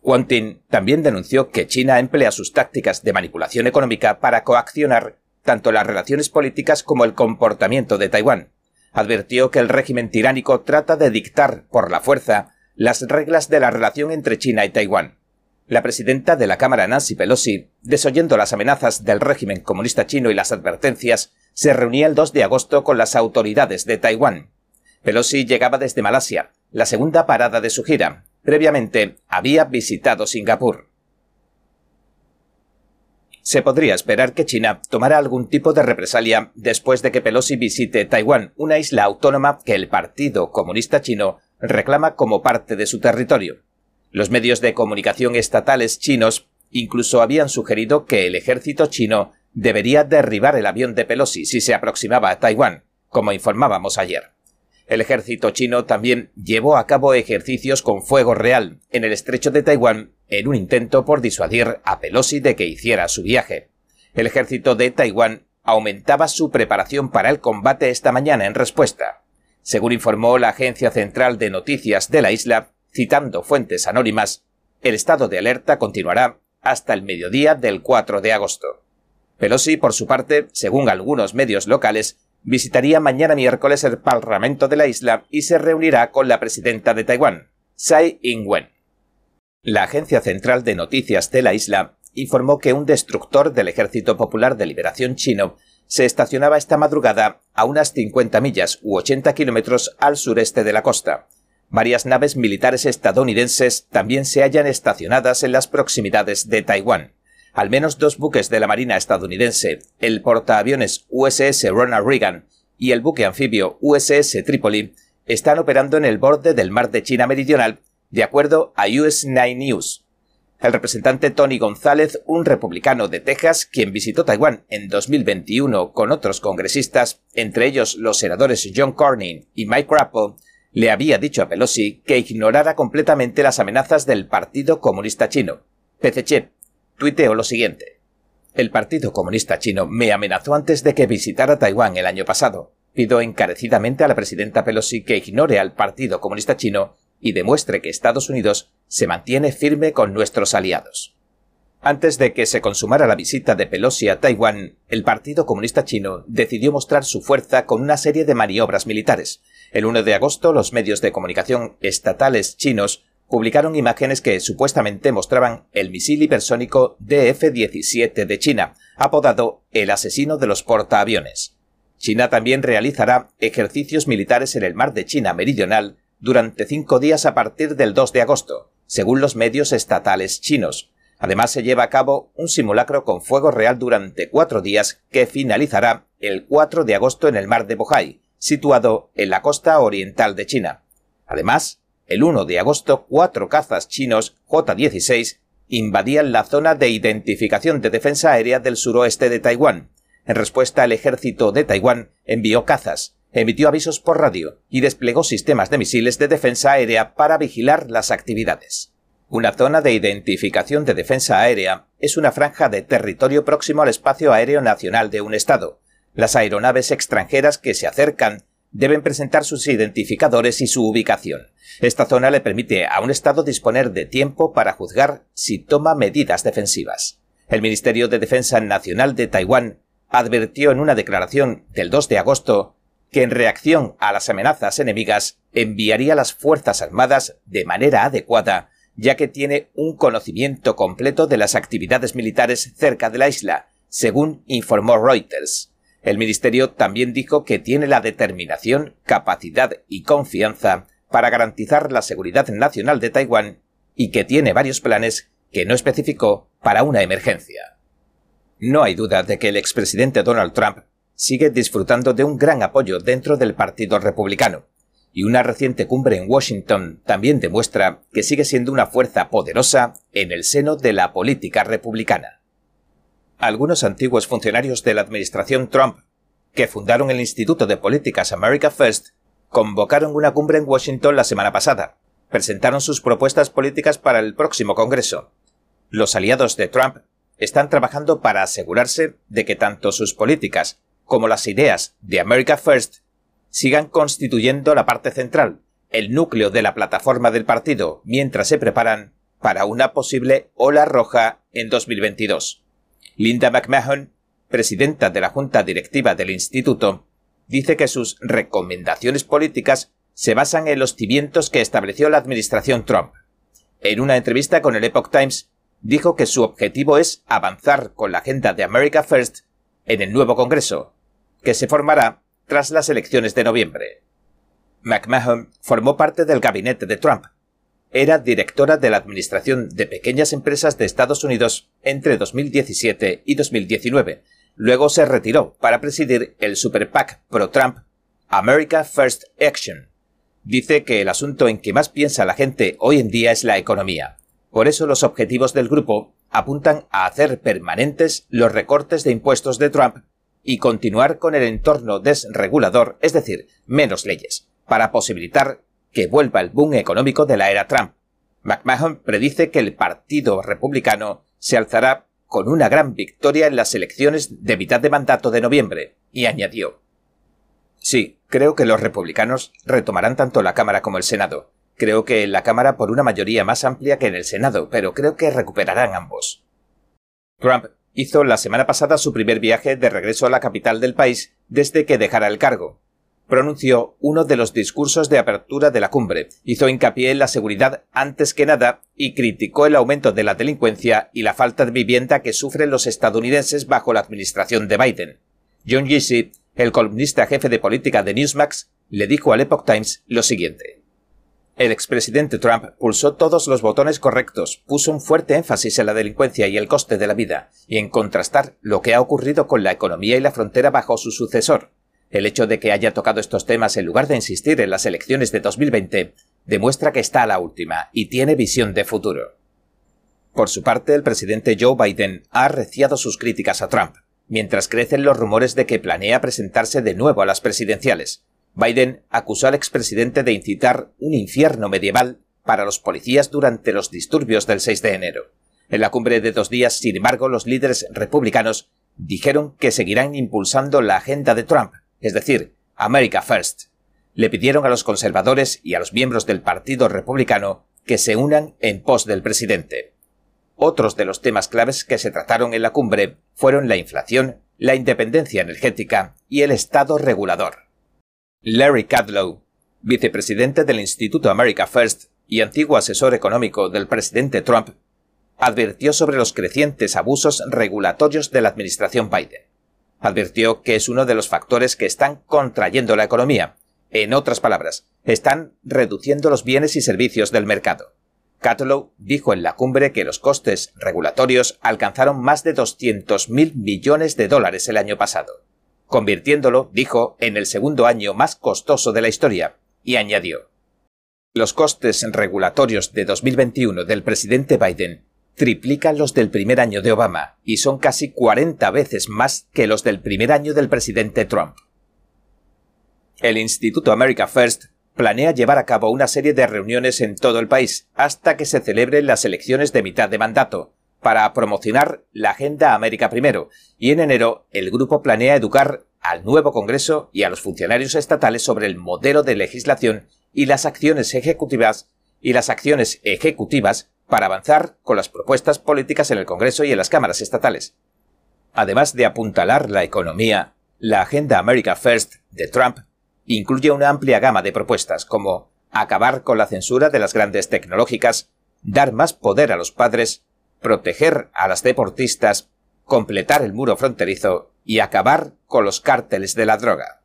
Quantin también denunció que China emplea sus tácticas de manipulación económica para coaccionar tanto las relaciones políticas como el comportamiento de Taiwán. Advirtió que el régimen tiránico trata de dictar por la fuerza las reglas de la relación entre China y Taiwán. La presidenta de la Cámara Nancy Pelosi, desoyendo las amenazas del régimen comunista chino y las advertencias, se reunía el 2 de agosto con las autoridades de Taiwán. Pelosi llegaba desde Malasia, la segunda parada de su gira, Previamente había visitado Singapur. Se podría esperar que China tomara algún tipo de represalia después de que Pelosi visite Taiwán, una isla autónoma que el Partido Comunista Chino reclama como parte de su territorio. Los medios de comunicación estatales chinos incluso habían sugerido que el ejército chino debería derribar el avión de Pelosi si se aproximaba a Taiwán, como informábamos ayer. El ejército chino también llevó a cabo ejercicios con fuego real en el estrecho de Taiwán en un intento por disuadir a Pelosi de que hiciera su viaje. El ejército de Taiwán aumentaba su preparación para el combate esta mañana en respuesta. Según informó la Agencia Central de Noticias de la isla, citando fuentes anónimas, el estado de alerta continuará hasta el mediodía del 4 de agosto. Pelosi, por su parte, según algunos medios locales, visitaría mañana miércoles el Parlamento de la isla y se reunirá con la presidenta de Taiwán, Tsai Ing-wen. La Agencia Central de Noticias de la isla informó que un destructor del Ejército Popular de Liberación chino se estacionaba esta madrugada a unas 50 millas u 80 kilómetros al sureste de la costa. Varias naves militares estadounidenses también se hallan estacionadas en las proximidades de Taiwán. Al menos dos buques de la Marina estadounidense, el portaaviones USS Ronald Reagan y el buque anfibio USS Tripoli, están operando en el borde del mar de China Meridional, de acuerdo a US 9 News. El representante Tony González, un republicano de Texas, quien visitó Taiwán en 2021 con otros congresistas, entre ellos los senadores John Cornyn y Mike Rappo, le había dicho a Pelosi que ignorara completamente las amenazas del Partido Comunista Chino. PCC tuiteó lo siguiente. El Partido Comunista Chino me amenazó antes de que visitara Taiwán el año pasado. Pido encarecidamente a la presidenta Pelosi que ignore al Partido Comunista Chino y demuestre que Estados Unidos se mantiene firme con nuestros aliados. Antes de que se consumara la visita de Pelosi a Taiwán, el Partido Comunista Chino decidió mostrar su fuerza con una serie de maniobras militares. El 1 de agosto, los medios de comunicación estatales chinos publicaron imágenes que supuestamente mostraban el misil hipersónico DF-17 de China, apodado el asesino de los portaaviones. China también realizará ejercicios militares en el mar de China Meridional durante cinco días a partir del 2 de agosto, según los medios estatales chinos. Además se lleva a cabo un simulacro con fuego real durante cuatro días que finalizará el 4 de agosto en el mar de Bohai, situado en la costa oriental de China. Además, el 1 de agosto, cuatro cazas chinos J-16 invadían la zona de identificación de defensa aérea del suroeste de Taiwán. En respuesta, el ejército de Taiwán envió cazas, emitió avisos por radio y desplegó sistemas de misiles de defensa aérea para vigilar las actividades. Una zona de identificación de defensa aérea es una franja de territorio próximo al espacio aéreo nacional de un Estado. Las aeronaves extranjeras que se acercan deben presentar sus identificadores y su ubicación. Esta zona le permite a un Estado disponer de tiempo para juzgar si toma medidas defensivas. El Ministerio de Defensa Nacional de Taiwán advirtió en una declaración del 2 de agosto que en reacción a las amenazas enemigas enviaría las Fuerzas Armadas de manera adecuada, ya que tiene un conocimiento completo de las actividades militares cerca de la isla, según informó Reuters. El Ministerio también dijo que tiene la determinación, capacidad y confianza para garantizar la seguridad nacional de Taiwán y que tiene varios planes que no especificó para una emergencia. No hay duda de que el expresidente Donald Trump sigue disfrutando de un gran apoyo dentro del Partido Republicano, y una reciente cumbre en Washington también demuestra que sigue siendo una fuerza poderosa en el seno de la política republicana. Algunos antiguos funcionarios de la administración Trump, que fundaron el Instituto de Políticas America First, convocaron una cumbre en Washington la semana pasada. Presentaron sus propuestas políticas para el próximo Congreso. Los aliados de Trump están trabajando para asegurarse de que tanto sus políticas como las ideas de America First sigan constituyendo la parte central, el núcleo de la plataforma del partido, mientras se preparan para una posible ola roja en 2022. Linda McMahon, presidenta de la Junta Directiva del Instituto, dice que sus recomendaciones políticas se basan en los cimientos que estableció la administración Trump. En una entrevista con el Epoch Times, dijo que su objetivo es avanzar con la agenda de America First en el nuevo Congreso, que se formará tras las elecciones de noviembre. McMahon formó parte del gabinete de Trump. Era directora de la Administración de Pequeñas Empresas de Estados Unidos entre 2017 y 2019. Luego se retiró para presidir el Super PAC pro-Trump America First Action. Dice que el asunto en que más piensa la gente hoy en día es la economía. Por eso los objetivos del grupo apuntan a hacer permanentes los recortes de impuestos de Trump y continuar con el entorno desregulador, es decir, menos leyes, para posibilitar que vuelva el boom económico de la era Trump. McMahon predice que el Partido Republicano se alzará con una gran victoria en las elecciones de mitad de mandato de noviembre, y añadió Sí, creo que los republicanos retomarán tanto la Cámara como el Senado, Creo que en la Cámara por una mayoría más amplia que en el Senado, pero creo que recuperarán ambos. Trump hizo la semana pasada su primer viaje de regreso a la capital del país desde que dejara el cargo. Pronunció uno de los discursos de apertura de la cumbre, hizo hincapié en la seguridad antes que nada y criticó el aumento de la delincuencia y la falta de vivienda que sufren los estadounidenses bajo la administración de Biden. John Giese, el columnista jefe de política de Newsmax, le dijo al Epoch Times lo siguiente. El expresidente Trump pulsó todos los botones correctos, puso un fuerte énfasis en la delincuencia y el coste de la vida, y en contrastar lo que ha ocurrido con la economía y la frontera bajo su sucesor. El hecho de que haya tocado estos temas en lugar de insistir en las elecciones de 2020 demuestra que está a la última y tiene visión de futuro. Por su parte, el presidente Joe Biden ha arreciado sus críticas a Trump, mientras crecen los rumores de que planea presentarse de nuevo a las presidenciales, Biden acusó al expresidente de incitar un infierno medieval para los policías durante los disturbios del 6 de enero. En la cumbre de dos días, sin embargo, los líderes republicanos dijeron que seguirán impulsando la agenda de Trump, es decir, America First. Le pidieron a los conservadores y a los miembros del Partido Republicano que se unan en pos del presidente. Otros de los temas claves que se trataron en la cumbre fueron la inflación, la independencia energética y el Estado regulador. Larry Kudlow, vicepresidente del Instituto America First y antiguo asesor económico del presidente Trump, advirtió sobre los crecientes abusos regulatorios de la administración Biden. Advirtió que es uno de los factores que están contrayendo la economía. En otras palabras, están reduciendo los bienes y servicios del mercado. Kudlow dijo en la cumbre que los costes regulatorios alcanzaron más de 200.000 millones de dólares el año pasado convirtiéndolo, dijo, en el segundo año más costoso de la historia, y añadió Los costes regulatorios de 2021 del presidente Biden triplican los del primer año de Obama y son casi 40 veces más que los del primer año del presidente Trump. El Instituto America First planea llevar a cabo una serie de reuniones en todo el país hasta que se celebren las elecciones de mitad de mandato, para promocionar la Agenda América Primero, y en enero el grupo planea educar al nuevo Congreso y a los funcionarios estatales sobre el modelo de legislación y las acciones ejecutivas y las acciones ejecutivas para avanzar con las propuestas políticas en el Congreso y en las cámaras estatales. Además de apuntalar la economía, la Agenda America First de Trump incluye una amplia gama de propuestas como acabar con la censura de las grandes tecnológicas, dar más poder a los padres, proteger a las deportistas, completar el muro fronterizo y acabar con los cárteles de la droga.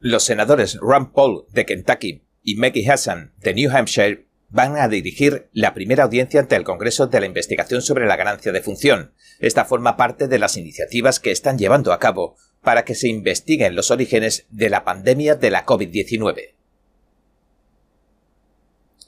Los senadores Ron Paul de Kentucky y Maggie Hassan de New Hampshire van a dirigir la primera audiencia ante el Congreso de la investigación sobre la ganancia de función. Esta forma parte de las iniciativas que están llevando a cabo para que se investiguen los orígenes de la pandemia de la COVID-19.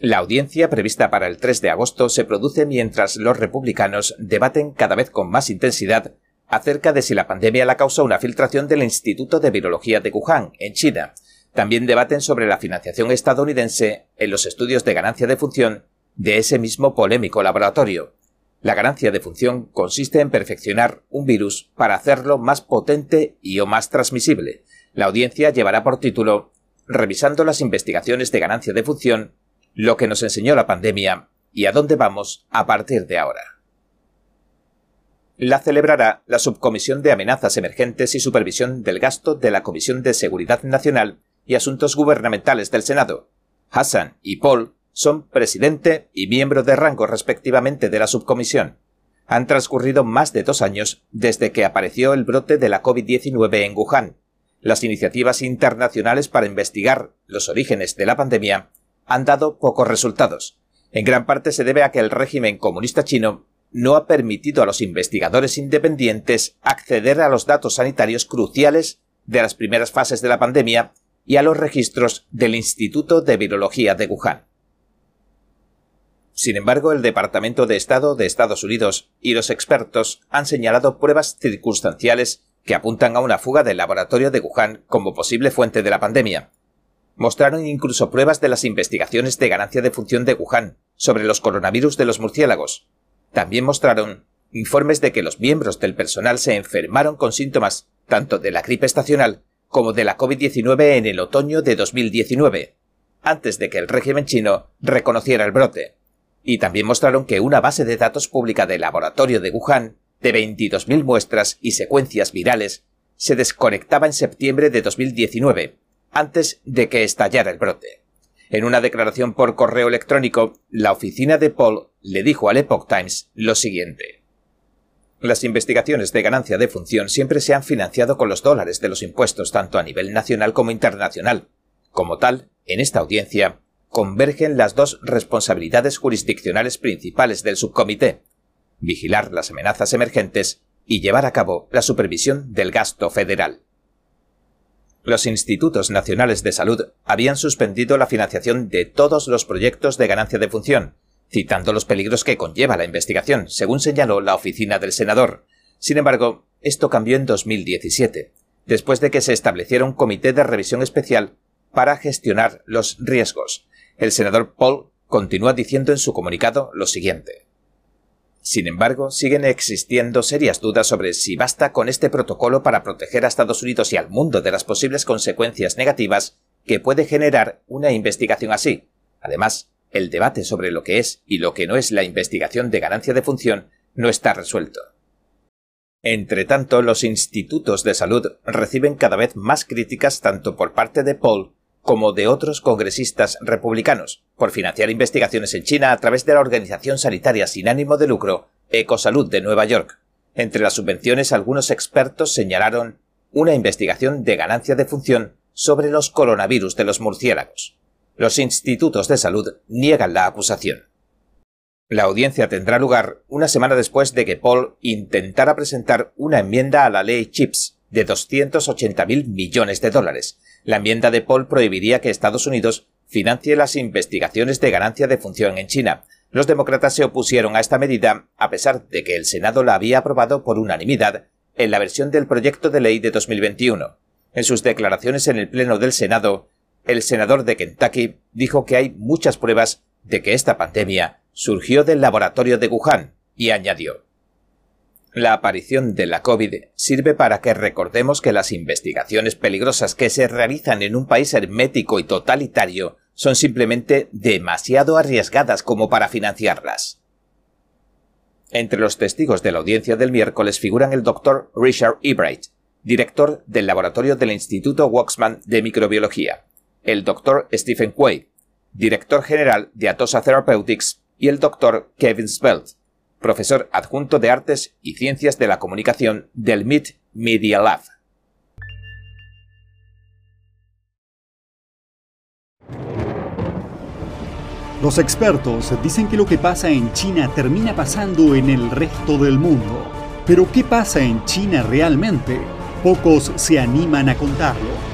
La audiencia prevista para el 3 de agosto se produce mientras los republicanos debaten cada vez con más intensidad acerca de si la pandemia la causa una filtración del Instituto de Virología de Wuhan, en China. También debaten sobre la financiación estadounidense en los estudios de ganancia de función de ese mismo polémico laboratorio. La ganancia de función consiste en perfeccionar un virus para hacerlo más potente y o más transmisible. La audiencia llevará por título Revisando las investigaciones de ganancia de función, lo que nos enseñó la pandemia y a dónde vamos a partir de ahora. La celebrará la Subcomisión de Amenazas Emergentes y Supervisión del Gasto de la Comisión de Seguridad Nacional y Asuntos Gubernamentales del Senado. Hassan y Paul son presidente y miembro de rango respectivamente de la subcomisión. Han transcurrido más de dos años desde que apareció el brote de la COVID-19 en Wuhan. Las iniciativas internacionales para investigar los orígenes de la pandemia han dado pocos resultados. En gran parte se debe a que el régimen comunista chino no ha permitido a los investigadores independientes acceder a los datos sanitarios cruciales de las primeras fases de la pandemia y a los registros del Instituto de Virología de Wuhan. Sin embargo, el Departamento de Estado de Estados Unidos y los expertos han señalado pruebas circunstanciales que apuntan a una fuga del laboratorio de Wuhan como posible fuente de la pandemia. Mostraron incluso pruebas de las investigaciones de ganancia de función de Wuhan sobre los coronavirus de los murciélagos. También mostraron informes de que los miembros del personal se enfermaron con síntomas tanto de la gripe estacional como de la COVID-19 en el otoño de 2019, antes de que el régimen chino reconociera el brote y también mostraron que una base de datos pública del laboratorio de Wuhan, de 22.000 muestras y secuencias virales, se desconectaba en septiembre de 2019, antes de que estallara el brote. En una declaración por correo electrónico, la oficina de Paul le dijo al Epoch Times lo siguiente. Las investigaciones de ganancia de función siempre se han financiado con los dólares de los impuestos tanto a nivel nacional como internacional. Como tal, en esta audiencia, convergen las dos responsabilidades jurisdiccionales principales del subcomité, vigilar las amenazas emergentes y llevar a cabo la supervisión del gasto federal. Los institutos nacionales de salud habían suspendido la financiación de todos los proyectos de ganancia de función, citando los peligros que conlleva la investigación, según señaló la oficina del senador. Sin embargo, esto cambió en 2017, después de que se estableciera un comité de revisión especial para gestionar los riesgos, el senador Paul continúa diciendo en su comunicado lo siguiente. Sin embargo, siguen existiendo serias dudas sobre si basta con este protocolo para proteger a Estados Unidos y al mundo de las posibles consecuencias negativas que puede generar una investigación así. Además, el debate sobre lo que es y lo que no es la investigación de ganancia de función no está resuelto. Entre tanto, los institutos de salud reciben cada vez más críticas tanto por parte de Paul como de otros congresistas republicanos, por financiar investigaciones en China a través de la organización sanitaria sin ánimo de lucro Ecosalud de Nueva York. Entre las subvenciones algunos expertos señalaron una investigación de ganancia de función sobre los coronavirus de los murciélagos. Los institutos de salud niegan la acusación. La audiencia tendrá lugar una semana después de que Paul intentara presentar una enmienda a la ley CHIPS de 280.000 millones de dólares, la enmienda de Paul prohibiría que Estados Unidos financie las investigaciones de ganancia de función en China. Los demócratas se opusieron a esta medida, a pesar de que el Senado la había aprobado por unanimidad en la versión del proyecto de ley de 2021. En sus declaraciones en el Pleno del Senado, el senador de Kentucky dijo que hay muchas pruebas de que esta pandemia surgió del laboratorio de Wuhan y añadió la aparición de la COVID sirve para que recordemos que las investigaciones peligrosas que se realizan en un país hermético y totalitario son simplemente demasiado arriesgadas como para financiarlas. Entre los testigos de la audiencia del miércoles figuran el doctor Richard Ebright, director del laboratorio del Instituto Waxman de Microbiología, el doctor Stephen Quay, director general de Atosa Therapeutics, y el doctor Kevin Spelt, profesor adjunto de Artes y Ciencias de la Comunicación del MIT Media Lab. Los expertos dicen que lo que pasa en China termina pasando en el resto del mundo. Pero ¿qué pasa en China realmente? Pocos se animan a contarlo.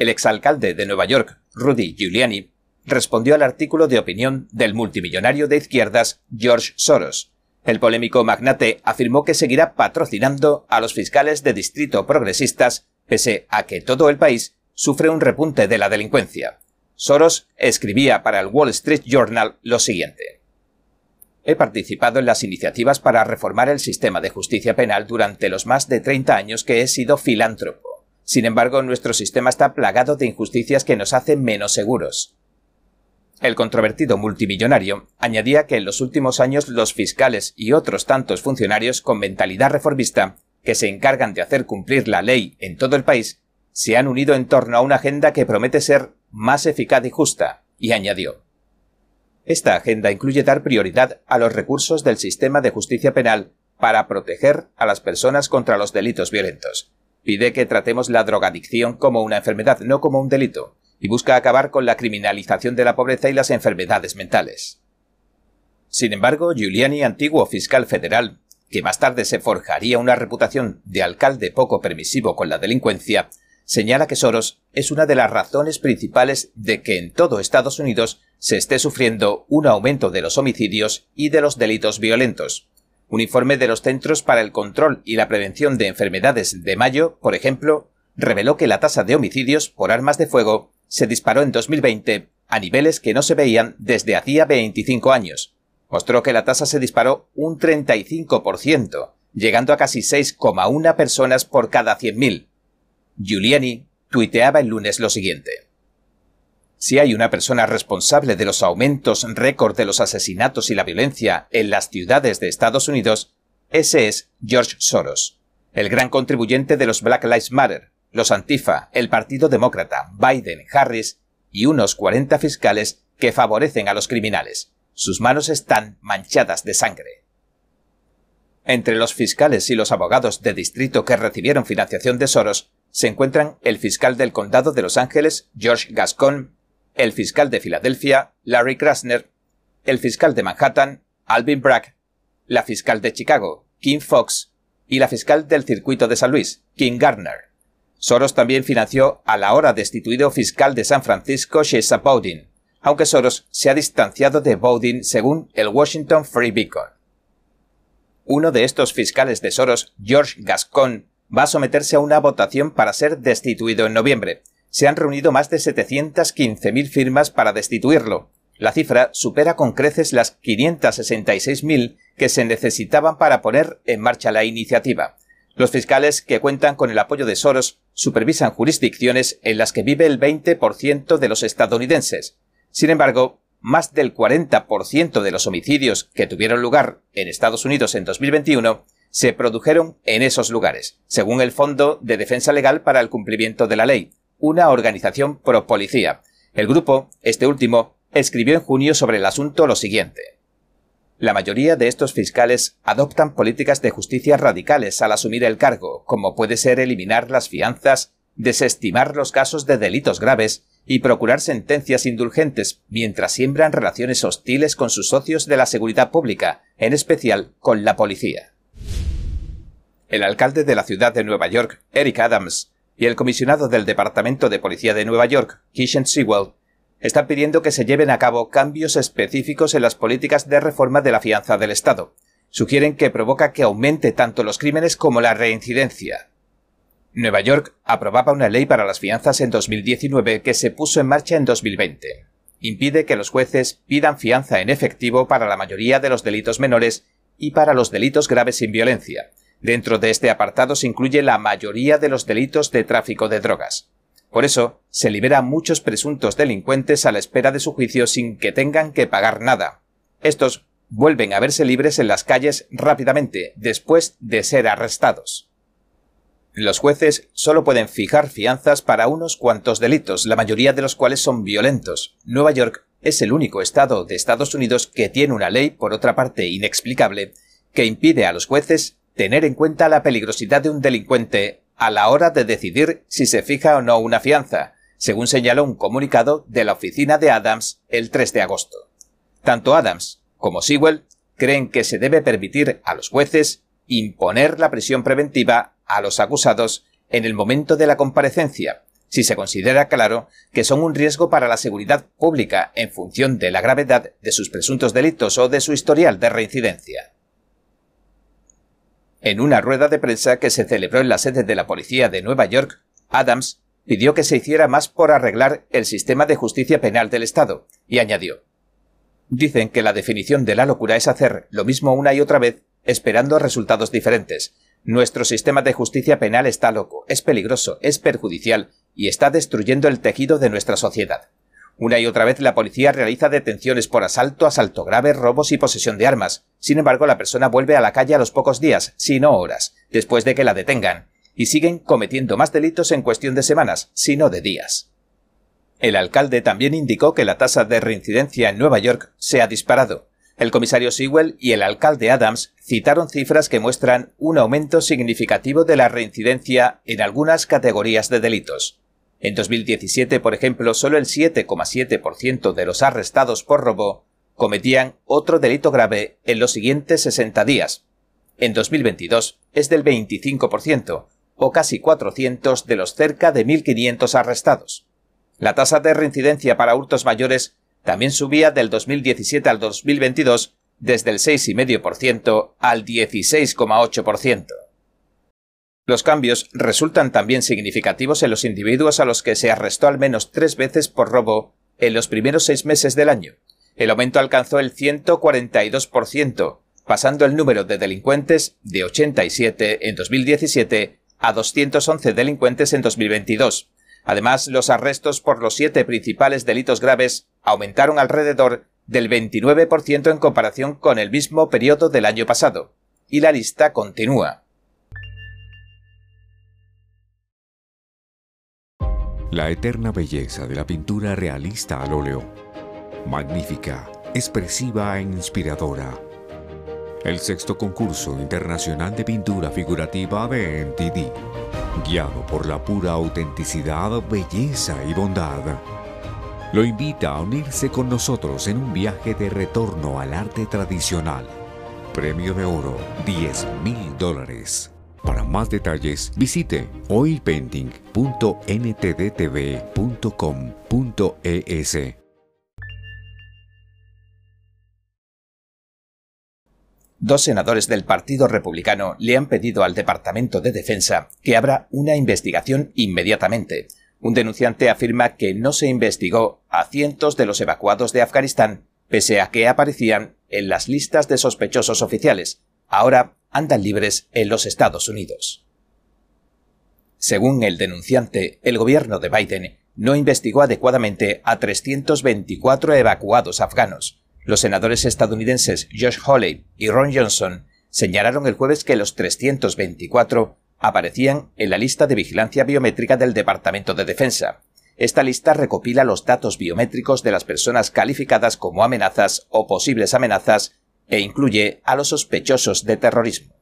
El exalcalde de Nueva York, Rudy Giuliani, respondió al artículo de opinión del multimillonario de izquierdas George Soros. El polémico magnate afirmó que seguirá patrocinando a los fiscales de distrito progresistas pese a que todo el país sufre un repunte de la delincuencia. Soros escribía para el Wall Street Journal lo siguiente. He participado en las iniciativas para reformar el sistema de justicia penal durante los más de 30 años que he sido filántropo. Sin embargo, nuestro sistema está plagado de injusticias que nos hacen menos seguros. El controvertido multimillonario añadía que en los últimos años los fiscales y otros tantos funcionarios con mentalidad reformista que se encargan de hacer cumplir la ley en todo el país se han unido en torno a una agenda que promete ser más eficaz y justa, y añadió. Esta agenda incluye dar prioridad a los recursos del sistema de justicia penal para proteger a las personas contra los delitos violentos. Pide que tratemos la drogadicción como una enfermedad, no como un delito, y busca acabar con la criminalización de la pobreza y las enfermedades mentales. Sin embargo, Giuliani, antiguo fiscal federal, que más tarde se forjaría una reputación de alcalde poco permisivo con la delincuencia, señala que Soros es una de las razones principales de que en todo Estados Unidos se esté sufriendo un aumento de los homicidios y de los delitos violentos. Un informe de los Centros para el Control y la Prevención de Enfermedades de mayo, por ejemplo, reveló que la tasa de homicidios por armas de fuego se disparó en 2020 a niveles que no se veían desde hacía 25 años. Mostró que la tasa se disparó un 35%, llegando a casi 6,1 personas por cada 100.000, Giuliani tuiteaba el lunes lo siguiente. Si hay una persona responsable de los aumentos récord de los asesinatos y la violencia en las ciudades de Estados Unidos, ese es George Soros, el gran contribuyente de los Black Lives Matter, los Antifa, el Partido Demócrata, Biden, Harris y unos 40 fiscales que favorecen a los criminales. Sus manos están manchadas de sangre. Entre los fiscales y los abogados de distrito que recibieron financiación de Soros se encuentran el fiscal del condado de Los Ángeles, George Gascon, el fiscal de Filadelfia, Larry Krasner, el fiscal de Manhattan, Alvin Bragg, la fiscal de Chicago, Kim Fox, y la fiscal del circuito de San Luis, Kim Garner. Soros también financió al ahora destituido fiscal de San Francisco, Shesa Bowden, aunque Soros se ha distanciado de Bowden según el Washington Free Beacon. Uno de estos fiscales de Soros, George Gascon, va a someterse a una votación para ser destituido en noviembre. Se han reunido más de 715.000 firmas para destituirlo. La cifra supera con creces las 566.000 que se necesitaban para poner en marcha la iniciativa. Los fiscales que cuentan con el apoyo de Soros supervisan jurisdicciones en las que vive el 20% de los estadounidenses. Sin embargo, más del 40% de los homicidios que tuvieron lugar en Estados Unidos en 2021 se produjeron en esos lugares, según el Fondo de Defensa Legal para el Cumplimiento de la Ley, una organización pro policía. El grupo, este último, escribió en junio sobre el asunto lo siguiente. La mayoría de estos fiscales adoptan políticas de justicia radicales al asumir el cargo, como puede ser eliminar las fianzas, desestimar los casos de delitos graves y procurar sentencias indulgentes mientras siembran relaciones hostiles con sus socios de la seguridad pública, en especial con la policía. El alcalde de la ciudad de Nueva York, Eric Adams, y el comisionado del Departamento de Policía de Nueva York, Kishen Sewell, están pidiendo que se lleven a cabo cambios específicos en las políticas de reforma de la fianza del Estado. Sugieren que provoca que aumente tanto los crímenes como la reincidencia. Nueva York aprobaba una ley para las fianzas en 2019 que se puso en marcha en 2020. Impide que los jueces pidan fianza en efectivo para la mayoría de los delitos menores y para los delitos graves sin violencia. Dentro de este apartado se incluye la mayoría de los delitos de tráfico de drogas. Por eso, se libera a muchos presuntos delincuentes a la espera de su juicio sin que tengan que pagar nada. Estos vuelven a verse libres en las calles rápidamente, después de ser arrestados. Los jueces solo pueden fijar fianzas para unos cuantos delitos, la mayoría de los cuales son violentos. Nueva York es el único estado de Estados Unidos que tiene una ley, por otra parte inexplicable, que impide a los jueces tener en cuenta la peligrosidad de un delincuente a la hora de decidir si se fija o no una fianza, según señaló un comunicado de la oficina de Adams el 3 de agosto. Tanto Adams como Sewell creen que se debe permitir a los jueces imponer la prisión preventiva a los acusados en el momento de la comparecencia, si se considera claro que son un riesgo para la seguridad pública en función de la gravedad de sus presuntos delitos o de su historial de reincidencia. En una rueda de prensa que se celebró en la sede de la policía de Nueva York, Adams pidió que se hiciera más por arreglar el sistema de justicia penal del Estado, y añadió Dicen que la definición de la locura es hacer lo mismo una y otra vez esperando resultados diferentes. Nuestro sistema de justicia penal está loco, es peligroso, es perjudicial y está destruyendo el tejido de nuestra sociedad. Una y otra vez la policía realiza detenciones por asalto, asalto grave, robos y posesión de armas. Sin embargo, la persona vuelve a la calle a los pocos días, si no horas, después de que la detengan, y siguen cometiendo más delitos en cuestión de semanas, si no de días. El alcalde también indicó que la tasa de reincidencia en Nueva York se ha disparado. El comisario Sewell y el alcalde Adams citaron cifras que muestran un aumento significativo de la reincidencia en algunas categorías de delitos. En 2017, por ejemplo, solo el 7,7% de los arrestados por robo cometían otro delito grave en los siguientes 60 días. En 2022 es del 25%, o casi 400 de los cerca de 1.500 arrestados. La tasa de reincidencia para hurtos mayores también subía del 2017 al 2022 desde el 6,5% al 16,8%. Los cambios resultan también significativos en los individuos a los que se arrestó al menos tres veces por robo en los primeros seis meses del año. El aumento alcanzó el 142%, pasando el número de delincuentes de 87 en 2017 a 211 delincuentes en 2022. Además, los arrestos por los siete principales delitos graves aumentaron alrededor del 29% en comparación con el mismo periodo del año pasado. Y la lista continúa. La eterna belleza de la pintura realista al óleo. Magnífica, expresiva e inspiradora. El sexto concurso internacional de pintura figurativa de NTD. Guiado por la pura autenticidad, belleza y bondad. Lo invita a unirse con nosotros en un viaje de retorno al arte tradicional. Premio de oro, 10 mil dólares. Para más detalles, visite oilpainting.ntdtv.com.es. Dos senadores del Partido Republicano le han pedido al Departamento de Defensa que abra una investigación inmediatamente. Un denunciante afirma que no se investigó a cientos de los evacuados de Afganistán, pese a que aparecían en las listas de sospechosos oficiales. Ahora andan libres en los Estados Unidos. Según el denunciante, el gobierno de Biden no investigó adecuadamente a 324 evacuados afganos. Los senadores estadounidenses Josh Hawley y Ron Johnson señalaron el jueves que los 324 aparecían en la lista de vigilancia biométrica del Departamento de Defensa. Esta lista recopila los datos biométricos de las personas calificadas como amenazas o posibles amenazas e incluye a los sospechosos de terrorismo.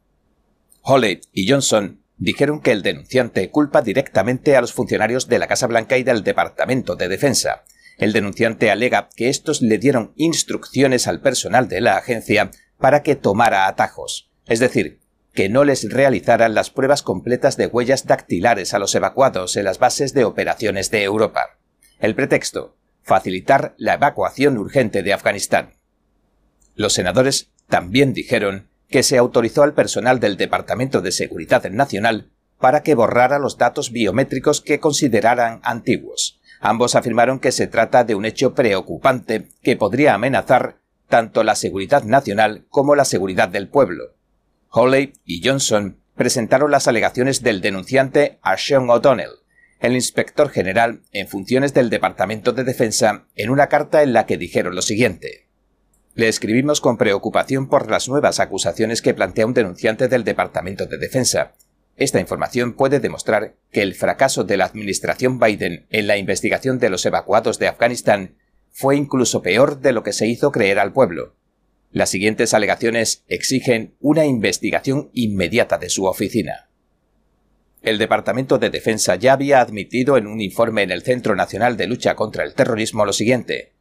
Holley y Johnson dijeron que el denunciante culpa directamente a los funcionarios de la Casa Blanca y del Departamento de Defensa. El denunciante alega que estos le dieron instrucciones al personal de la agencia para que tomara atajos, es decir, que no les realizaran las pruebas completas de huellas dactilares a los evacuados en las bases de operaciones de Europa. El pretexto, facilitar la evacuación urgente de Afganistán. Los senadores también dijeron que se autorizó al personal del Departamento de Seguridad Nacional para que borrara los datos biométricos que consideraran antiguos. Ambos afirmaron que se trata de un hecho preocupante que podría amenazar tanto la seguridad nacional como la seguridad del pueblo. Hawley y Johnson presentaron las alegaciones del denunciante a Sean O'Donnell, el inspector general en funciones del Departamento de Defensa, en una carta en la que dijeron lo siguiente. Le escribimos con preocupación por las nuevas acusaciones que plantea un denunciante del Departamento de Defensa. Esta información puede demostrar que el fracaso de la administración Biden en la investigación de los evacuados de Afganistán fue incluso peor de lo que se hizo creer al pueblo. Las siguientes alegaciones exigen una investigación inmediata de su oficina. El Departamento de Defensa ya había admitido en un informe en el Centro Nacional de Lucha contra el Terrorismo lo siguiente,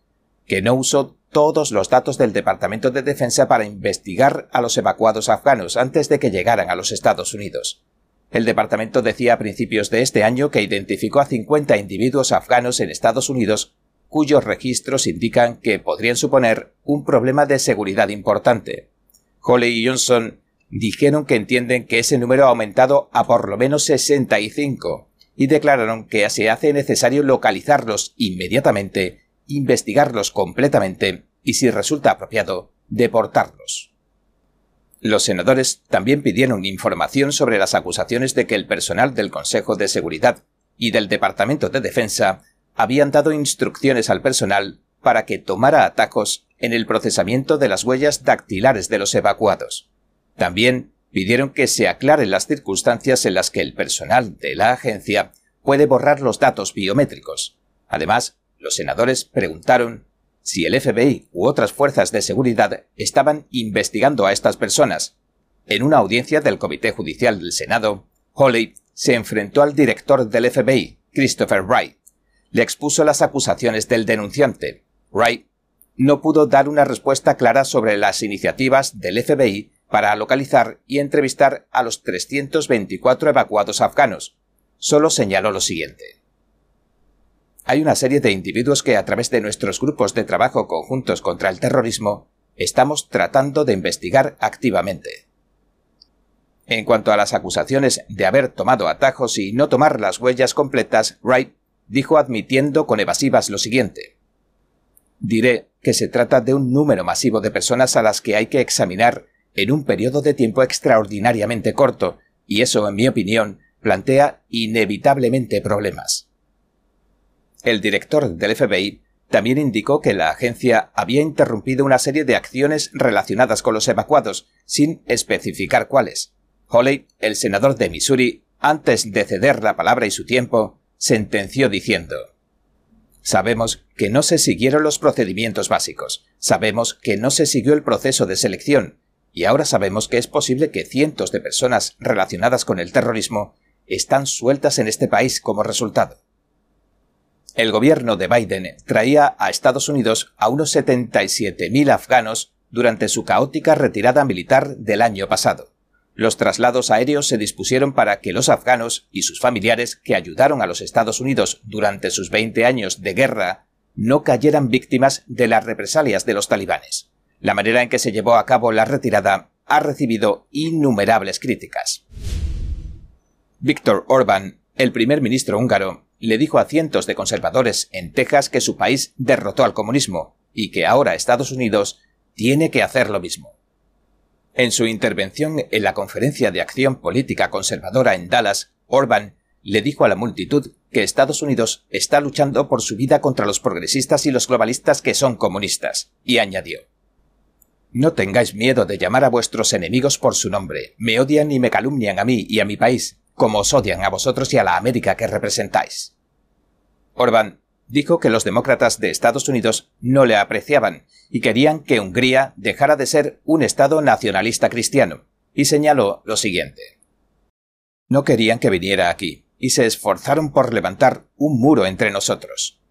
que no usó todos los datos del Departamento de Defensa para investigar a los evacuados afganos antes de que llegaran a los Estados Unidos. El departamento decía a principios de este año que identificó a 50 individuos afganos en Estados Unidos cuyos registros indican que podrían suponer un problema de seguridad importante. Holly y Johnson dijeron que entienden que ese número ha aumentado a por lo menos 65 y declararon que se hace necesario localizarlos inmediatamente investigarlos completamente y, si resulta apropiado, deportarlos. Los senadores también pidieron información sobre las acusaciones de que el personal del Consejo de Seguridad y del Departamento de Defensa habían dado instrucciones al personal para que tomara atajos en el procesamiento de las huellas dactilares de los evacuados. También pidieron que se aclaren las circunstancias en las que el personal de la agencia puede borrar los datos biométricos. Además, los senadores preguntaron si el FBI u otras fuerzas de seguridad estaban investigando a estas personas. En una audiencia del Comité Judicial del Senado, Holly se enfrentó al director del FBI, Christopher Wright. Le expuso las acusaciones del denunciante. Wright no pudo dar una respuesta clara sobre las iniciativas del FBI para localizar y entrevistar a los 324 evacuados afganos. Solo señaló lo siguiente hay una serie de individuos que a través de nuestros grupos de trabajo conjuntos contra el terrorismo estamos tratando de investigar activamente. En cuanto a las acusaciones de haber tomado atajos y no tomar las huellas completas, Wright dijo admitiendo con evasivas lo siguiente. Diré que se trata de un número masivo de personas a las que hay que examinar en un periodo de tiempo extraordinariamente corto, y eso, en mi opinión, plantea inevitablemente problemas. El director del FBI también indicó que la agencia había interrumpido una serie de acciones relacionadas con los evacuados, sin especificar cuáles. Holley, el senador de Missouri, antes de ceder la palabra y su tiempo, sentenció diciendo Sabemos que no se siguieron los procedimientos básicos, sabemos que no se siguió el proceso de selección, y ahora sabemos que es posible que cientos de personas relacionadas con el terrorismo están sueltas en este país como resultado. El gobierno de Biden traía a Estados Unidos a unos 77.000 afganos durante su caótica retirada militar del año pasado. Los traslados aéreos se dispusieron para que los afganos y sus familiares que ayudaron a los Estados Unidos durante sus 20 años de guerra no cayeran víctimas de las represalias de los talibanes. La manera en que se llevó a cabo la retirada ha recibido innumerables críticas. Víctor Orban, el primer ministro húngaro, le dijo a cientos de conservadores en Texas que su país derrotó al comunismo y que ahora Estados Unidos tiene que hacer lo mismo. En su intervención en la Conferencia de Acción Política Conservadora en Dallas, Orban le dijo a la multitud que Estados Unidos está luchando por su vida contra los progresistas y los globalistas que son comunistas, y añadió No tengáis miedo de llamar a vuestros enemigos por su nombre, me odian y me calumnian a mí y a mi país, como os odian a vosotros y a la América que representáis. Orbán dijo que los demócratas de Estados Unidos no le apreciaban y querían que Hungría dejara de ser un Estado nacionalista cristiano, y señaló lo siguiente. No querían que viniera aquí, y se esforzaron por levantar un muro entre nosotros.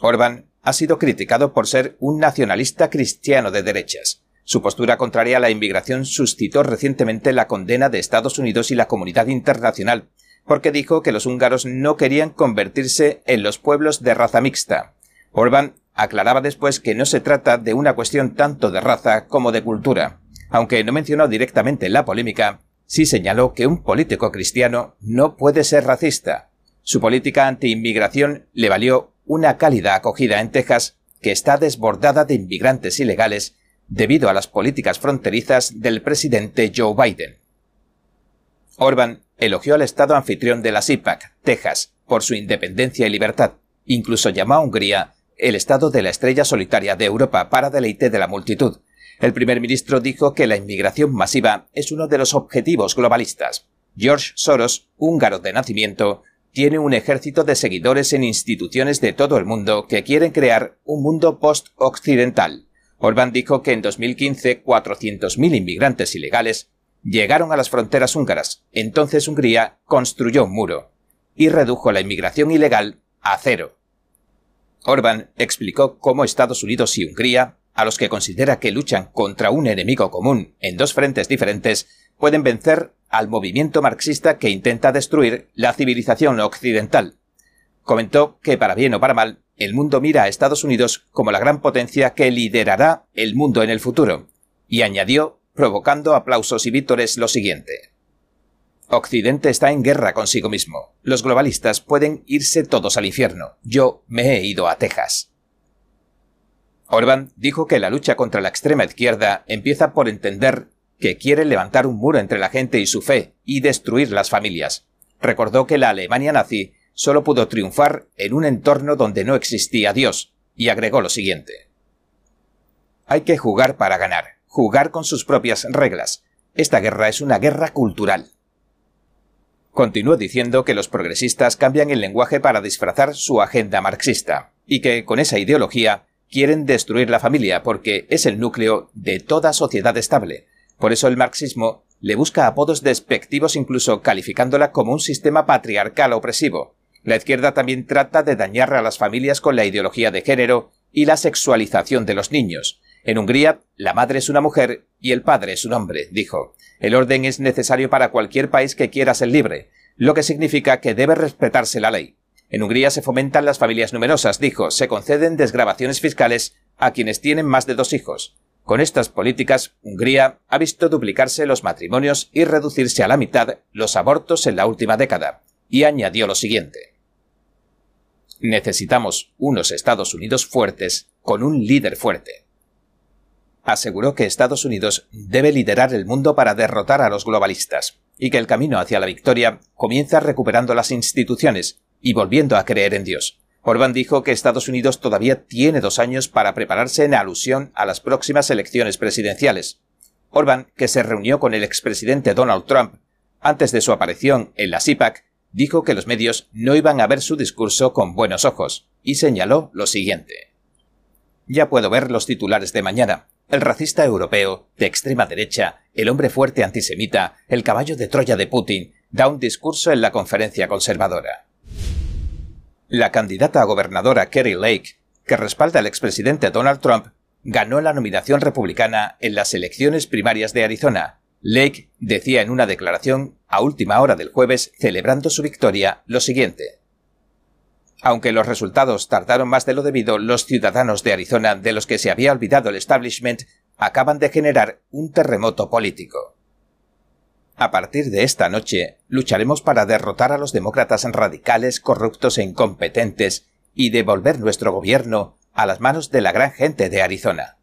Orbán ha sido criticado por ser un nacionalista cristiano de derechas. Su postura contraria a la inmigración suscitó recientemente la condena de Estados Unidos y la comunidad internacional, porque dijo que los húngaros no querían convertirse en los pueblos de raza mixta. Orbán aclaraba después que no se trata de una cuestión tanto de raza como de cultura. Aunque no mencionó directamente la polémica, sí señaló que un político cristiano no puede ser racista. Su política anti-inmigración le valió una cálida acogida en Texas que está desbordada de inmigrantes ilegales debido a las políticas fronterizas del presidente Joe Biden. Orban elogió al Estado anfitrión de la CIPAC, Texas, por su independencia y libertad. Incluso llamó a Hungría el Estado de la estrella solitaria de Europa para deleite de la multitud. El primer ministro dijo que la inmigración masiva es uno de los objetivos globalistas. George Soros, húngaro de nacimiento, tiene un ejército de seguidores en instituciones de todo el mundo que quieren crear un mundo post-occidental. Orbán dijo que en 2015 400.000 inmigrantes ilegales llegaron a las fronteras húngaras. Entonces Hungría construyó un muro y redujo la inmigración ilegal a cero. Orbán explicó cómo Estados Unidos y Hungría, a los que considera que luchan contra un enemigo común en dos frentes diferentes, pueden vencer al movimiento marxista que intenta destruir la civilización occidental. Comentó que para bien o para mal, el mundo mira a Estados Unidos como la gran potencia que liderará el mundo en el futuro, y añadió, provocando aplausos y vítores, lo siguiente. Occidente está en guerra consigo mismo. Los globalistas pueden irse todos al infierno. Yo me he ido a Texas. Orbán dijo que la lucha contra la extrema izquierda empieza por entender que quiere levantar un muro entre la gente y su fe y destruir las familias. Recordó que la Alemania nazi solo pudo triunfar en un entorno donde no existía Dios, y agregó lo siguiente. Hay que jugar para ganar, jugar con sus propias reglas. Esta guerra es una guerra cultural. Continuó diciendo que los progresistas cambian el lenguaje para disfrazar su agenda marxista, y que con esa ideología quieren destruir la familia porque es el núcleo de toda sociedad estable, por eso el marxismo le busca apodos despectivos incluso calificándola como un sistema patriarcal opresivo. La izquierda también trata de dañar a las familias con la ideología de género y la sexualización de los niños. En Hungría, la madre es una mujer y el padre es un hombre, dijo. El orden es necesario para cualquier país que quiera ser libre, lo que significa que debe respetarse la ley. En Hungría se fomentan las familias numerosas, dijo, se conceden desgrabaciones fiscales a quienes tienen más de dos hijos. Con estas políticas, Hungría ha visto duplicarse los matrimonios y reducirse a la mitad los abortos en la última década, y añadió lo siguiente. Necesitamos unos Estados Unidos fuertes con un líder fuerte. Aseguró que Estados Unidos debe liderar el mundo para derrotar a los globalistas, y que el camino hacia la victoria comienza recuperando las instituciones y volviendo a creer en Dios. Orbán dijo que Estados Unidos todavía tiene dos años para prepararse en alusión a las próximas elecciones presidenciales. Orbán, que se reunió con el expresidente Donald Trump antes de su aparición en la CIPAC, dijo que los medios no iban a ver su discurso con buenos ojos, y señaló lo siguiente. Ya puedo ver los titulares de mañana. El racista europeo, de extrema derecha, el hombre fuerte antisemita, el caballo de Troya de Putin, da un discurso en la conferencia conservadora. La candidata a gobernadora Kerry Lake, que respalda al expresidente Donald Trump, ganó la nominación republicana en las elecciones primarias de Arizona. Lake decía en una declaración a última hora del jueves, celebrando su victoria, lo siguiente. Aunque los resultados tardaron más de lo debido, los ciudadanos de Arizona, de los que se había olvidado el establishment, acaban de generar un terremoto político. A partir de esta noche, lucharemos para derrotar a los demócratas radicales, corruptos e incompetentes y devolver nuestro gobierno a las manos de la gran gente de Arizona.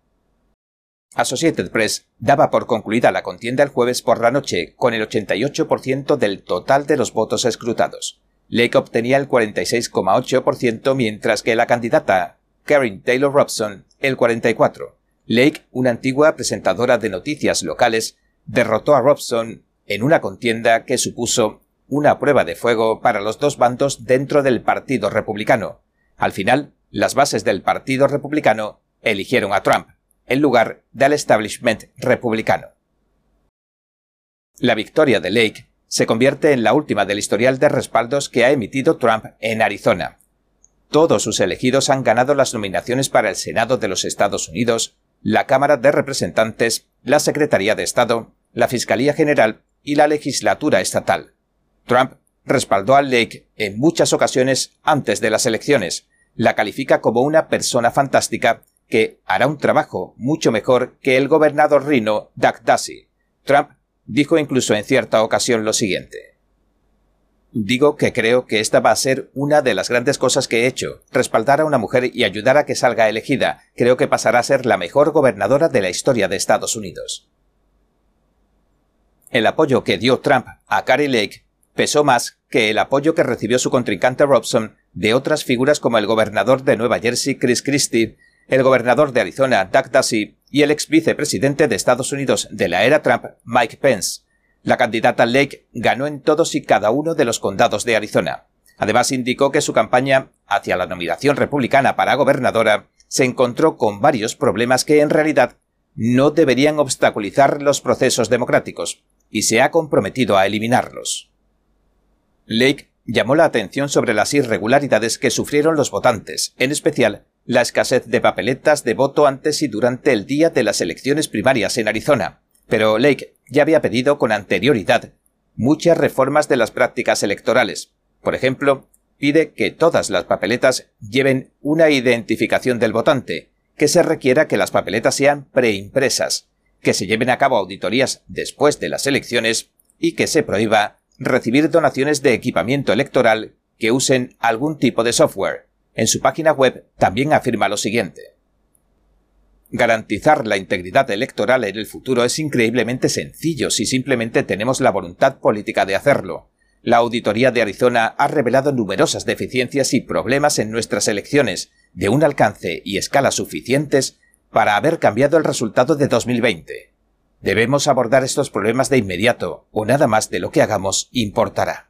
Associated Press daba por concluida la contienda el jueves por la noche con el 88% del total de los votos escrutados. Lake obtenía el 46,8% mientras que la candidata Karen Taylor Robson el 44%. Lake, una antigua presentadora de noticias locales, derrotó a Robson en una contienda que supuso una prueba de fuego para los dos bandos dentro del Partido Republicano. Al final, las bases del Partido Republicano eligieron a Trump, en lugar del establishment republicano. La victoria de Lake se convierte en la última del historial de respaldos que ha emitido Trump en Arizona. Todos sus elegidos han ganado las nominaciones para el Senado de los Estados Unidos, la Cámara de Representantes, la Secretaría de Estado, la Fiscalía General y la legislatura estatal. Trump respaldó a Lake en muchas ocasiones antes de las elecciones, la califica como una persona fantástica que hará un trabajo mucho mejor que el gobernador rino Doug Ducey. Trump dijo incluso en cierta ocasión lo siguiente. Digo que creo que esta va a ser una de las grandes cosas que he hecho, respaldar a una mujer y ayudar a que salga elegida. Creo que pasará a ser la mejor gobernadora de la historia de Estados Unidos. El apoyo que dio Trump a Carrie Lake pesó más que el apoyo que recibió su contrincante Robson de otras figuras como el gobernador de Nueva Jersey Chris Christie el gobernador de Arizona, Doug Ducey, y el ex vicepresidente de Estados Unidos de la era Trump, Mike Pence. La candidata Lake ganó en todos y cada uno de los condados de Arizona. Además indicó que su campaña hacia la nominación republicana para gobernadora se encontró con varios problemas que en realidad no deberían obstaculizar los procesos democráticos, y se ha comprometido a eliminarlos. Lake llamó la atención sobre las irregularidades que sufrieron los votantes, en especial la escasez de papeletas de voto antes y durante el día de las elecciones primarias en Arizona. Pero Lake ya había pedido con anterioridad muchas reformas de las prácticas electorales. Por ejemplo, pide que todas las papeletas lleven una identificación del votante, que se requiera que las papeletas sean preimpresas, que se lleven a cabo auditorías después de las elecciones y que se prohíba recibir donaciones de equipamiento electoral que usen algún tipo de software, en su página web también afirma lo siguiente. Garantizar la integridad electoral en el futuro es increíblemente sencillo si simplemente tenemos la voluntad política de hacerlo. La auditoría de Arizona ha revelado numerosas deficiencias y problemas en nuestras elecciones, de un alcance y escala suficientes para haber cambiado el resultado de 2020. Debemos abordar estos problemas de inmediato, o nada más de lo que hagamos importará.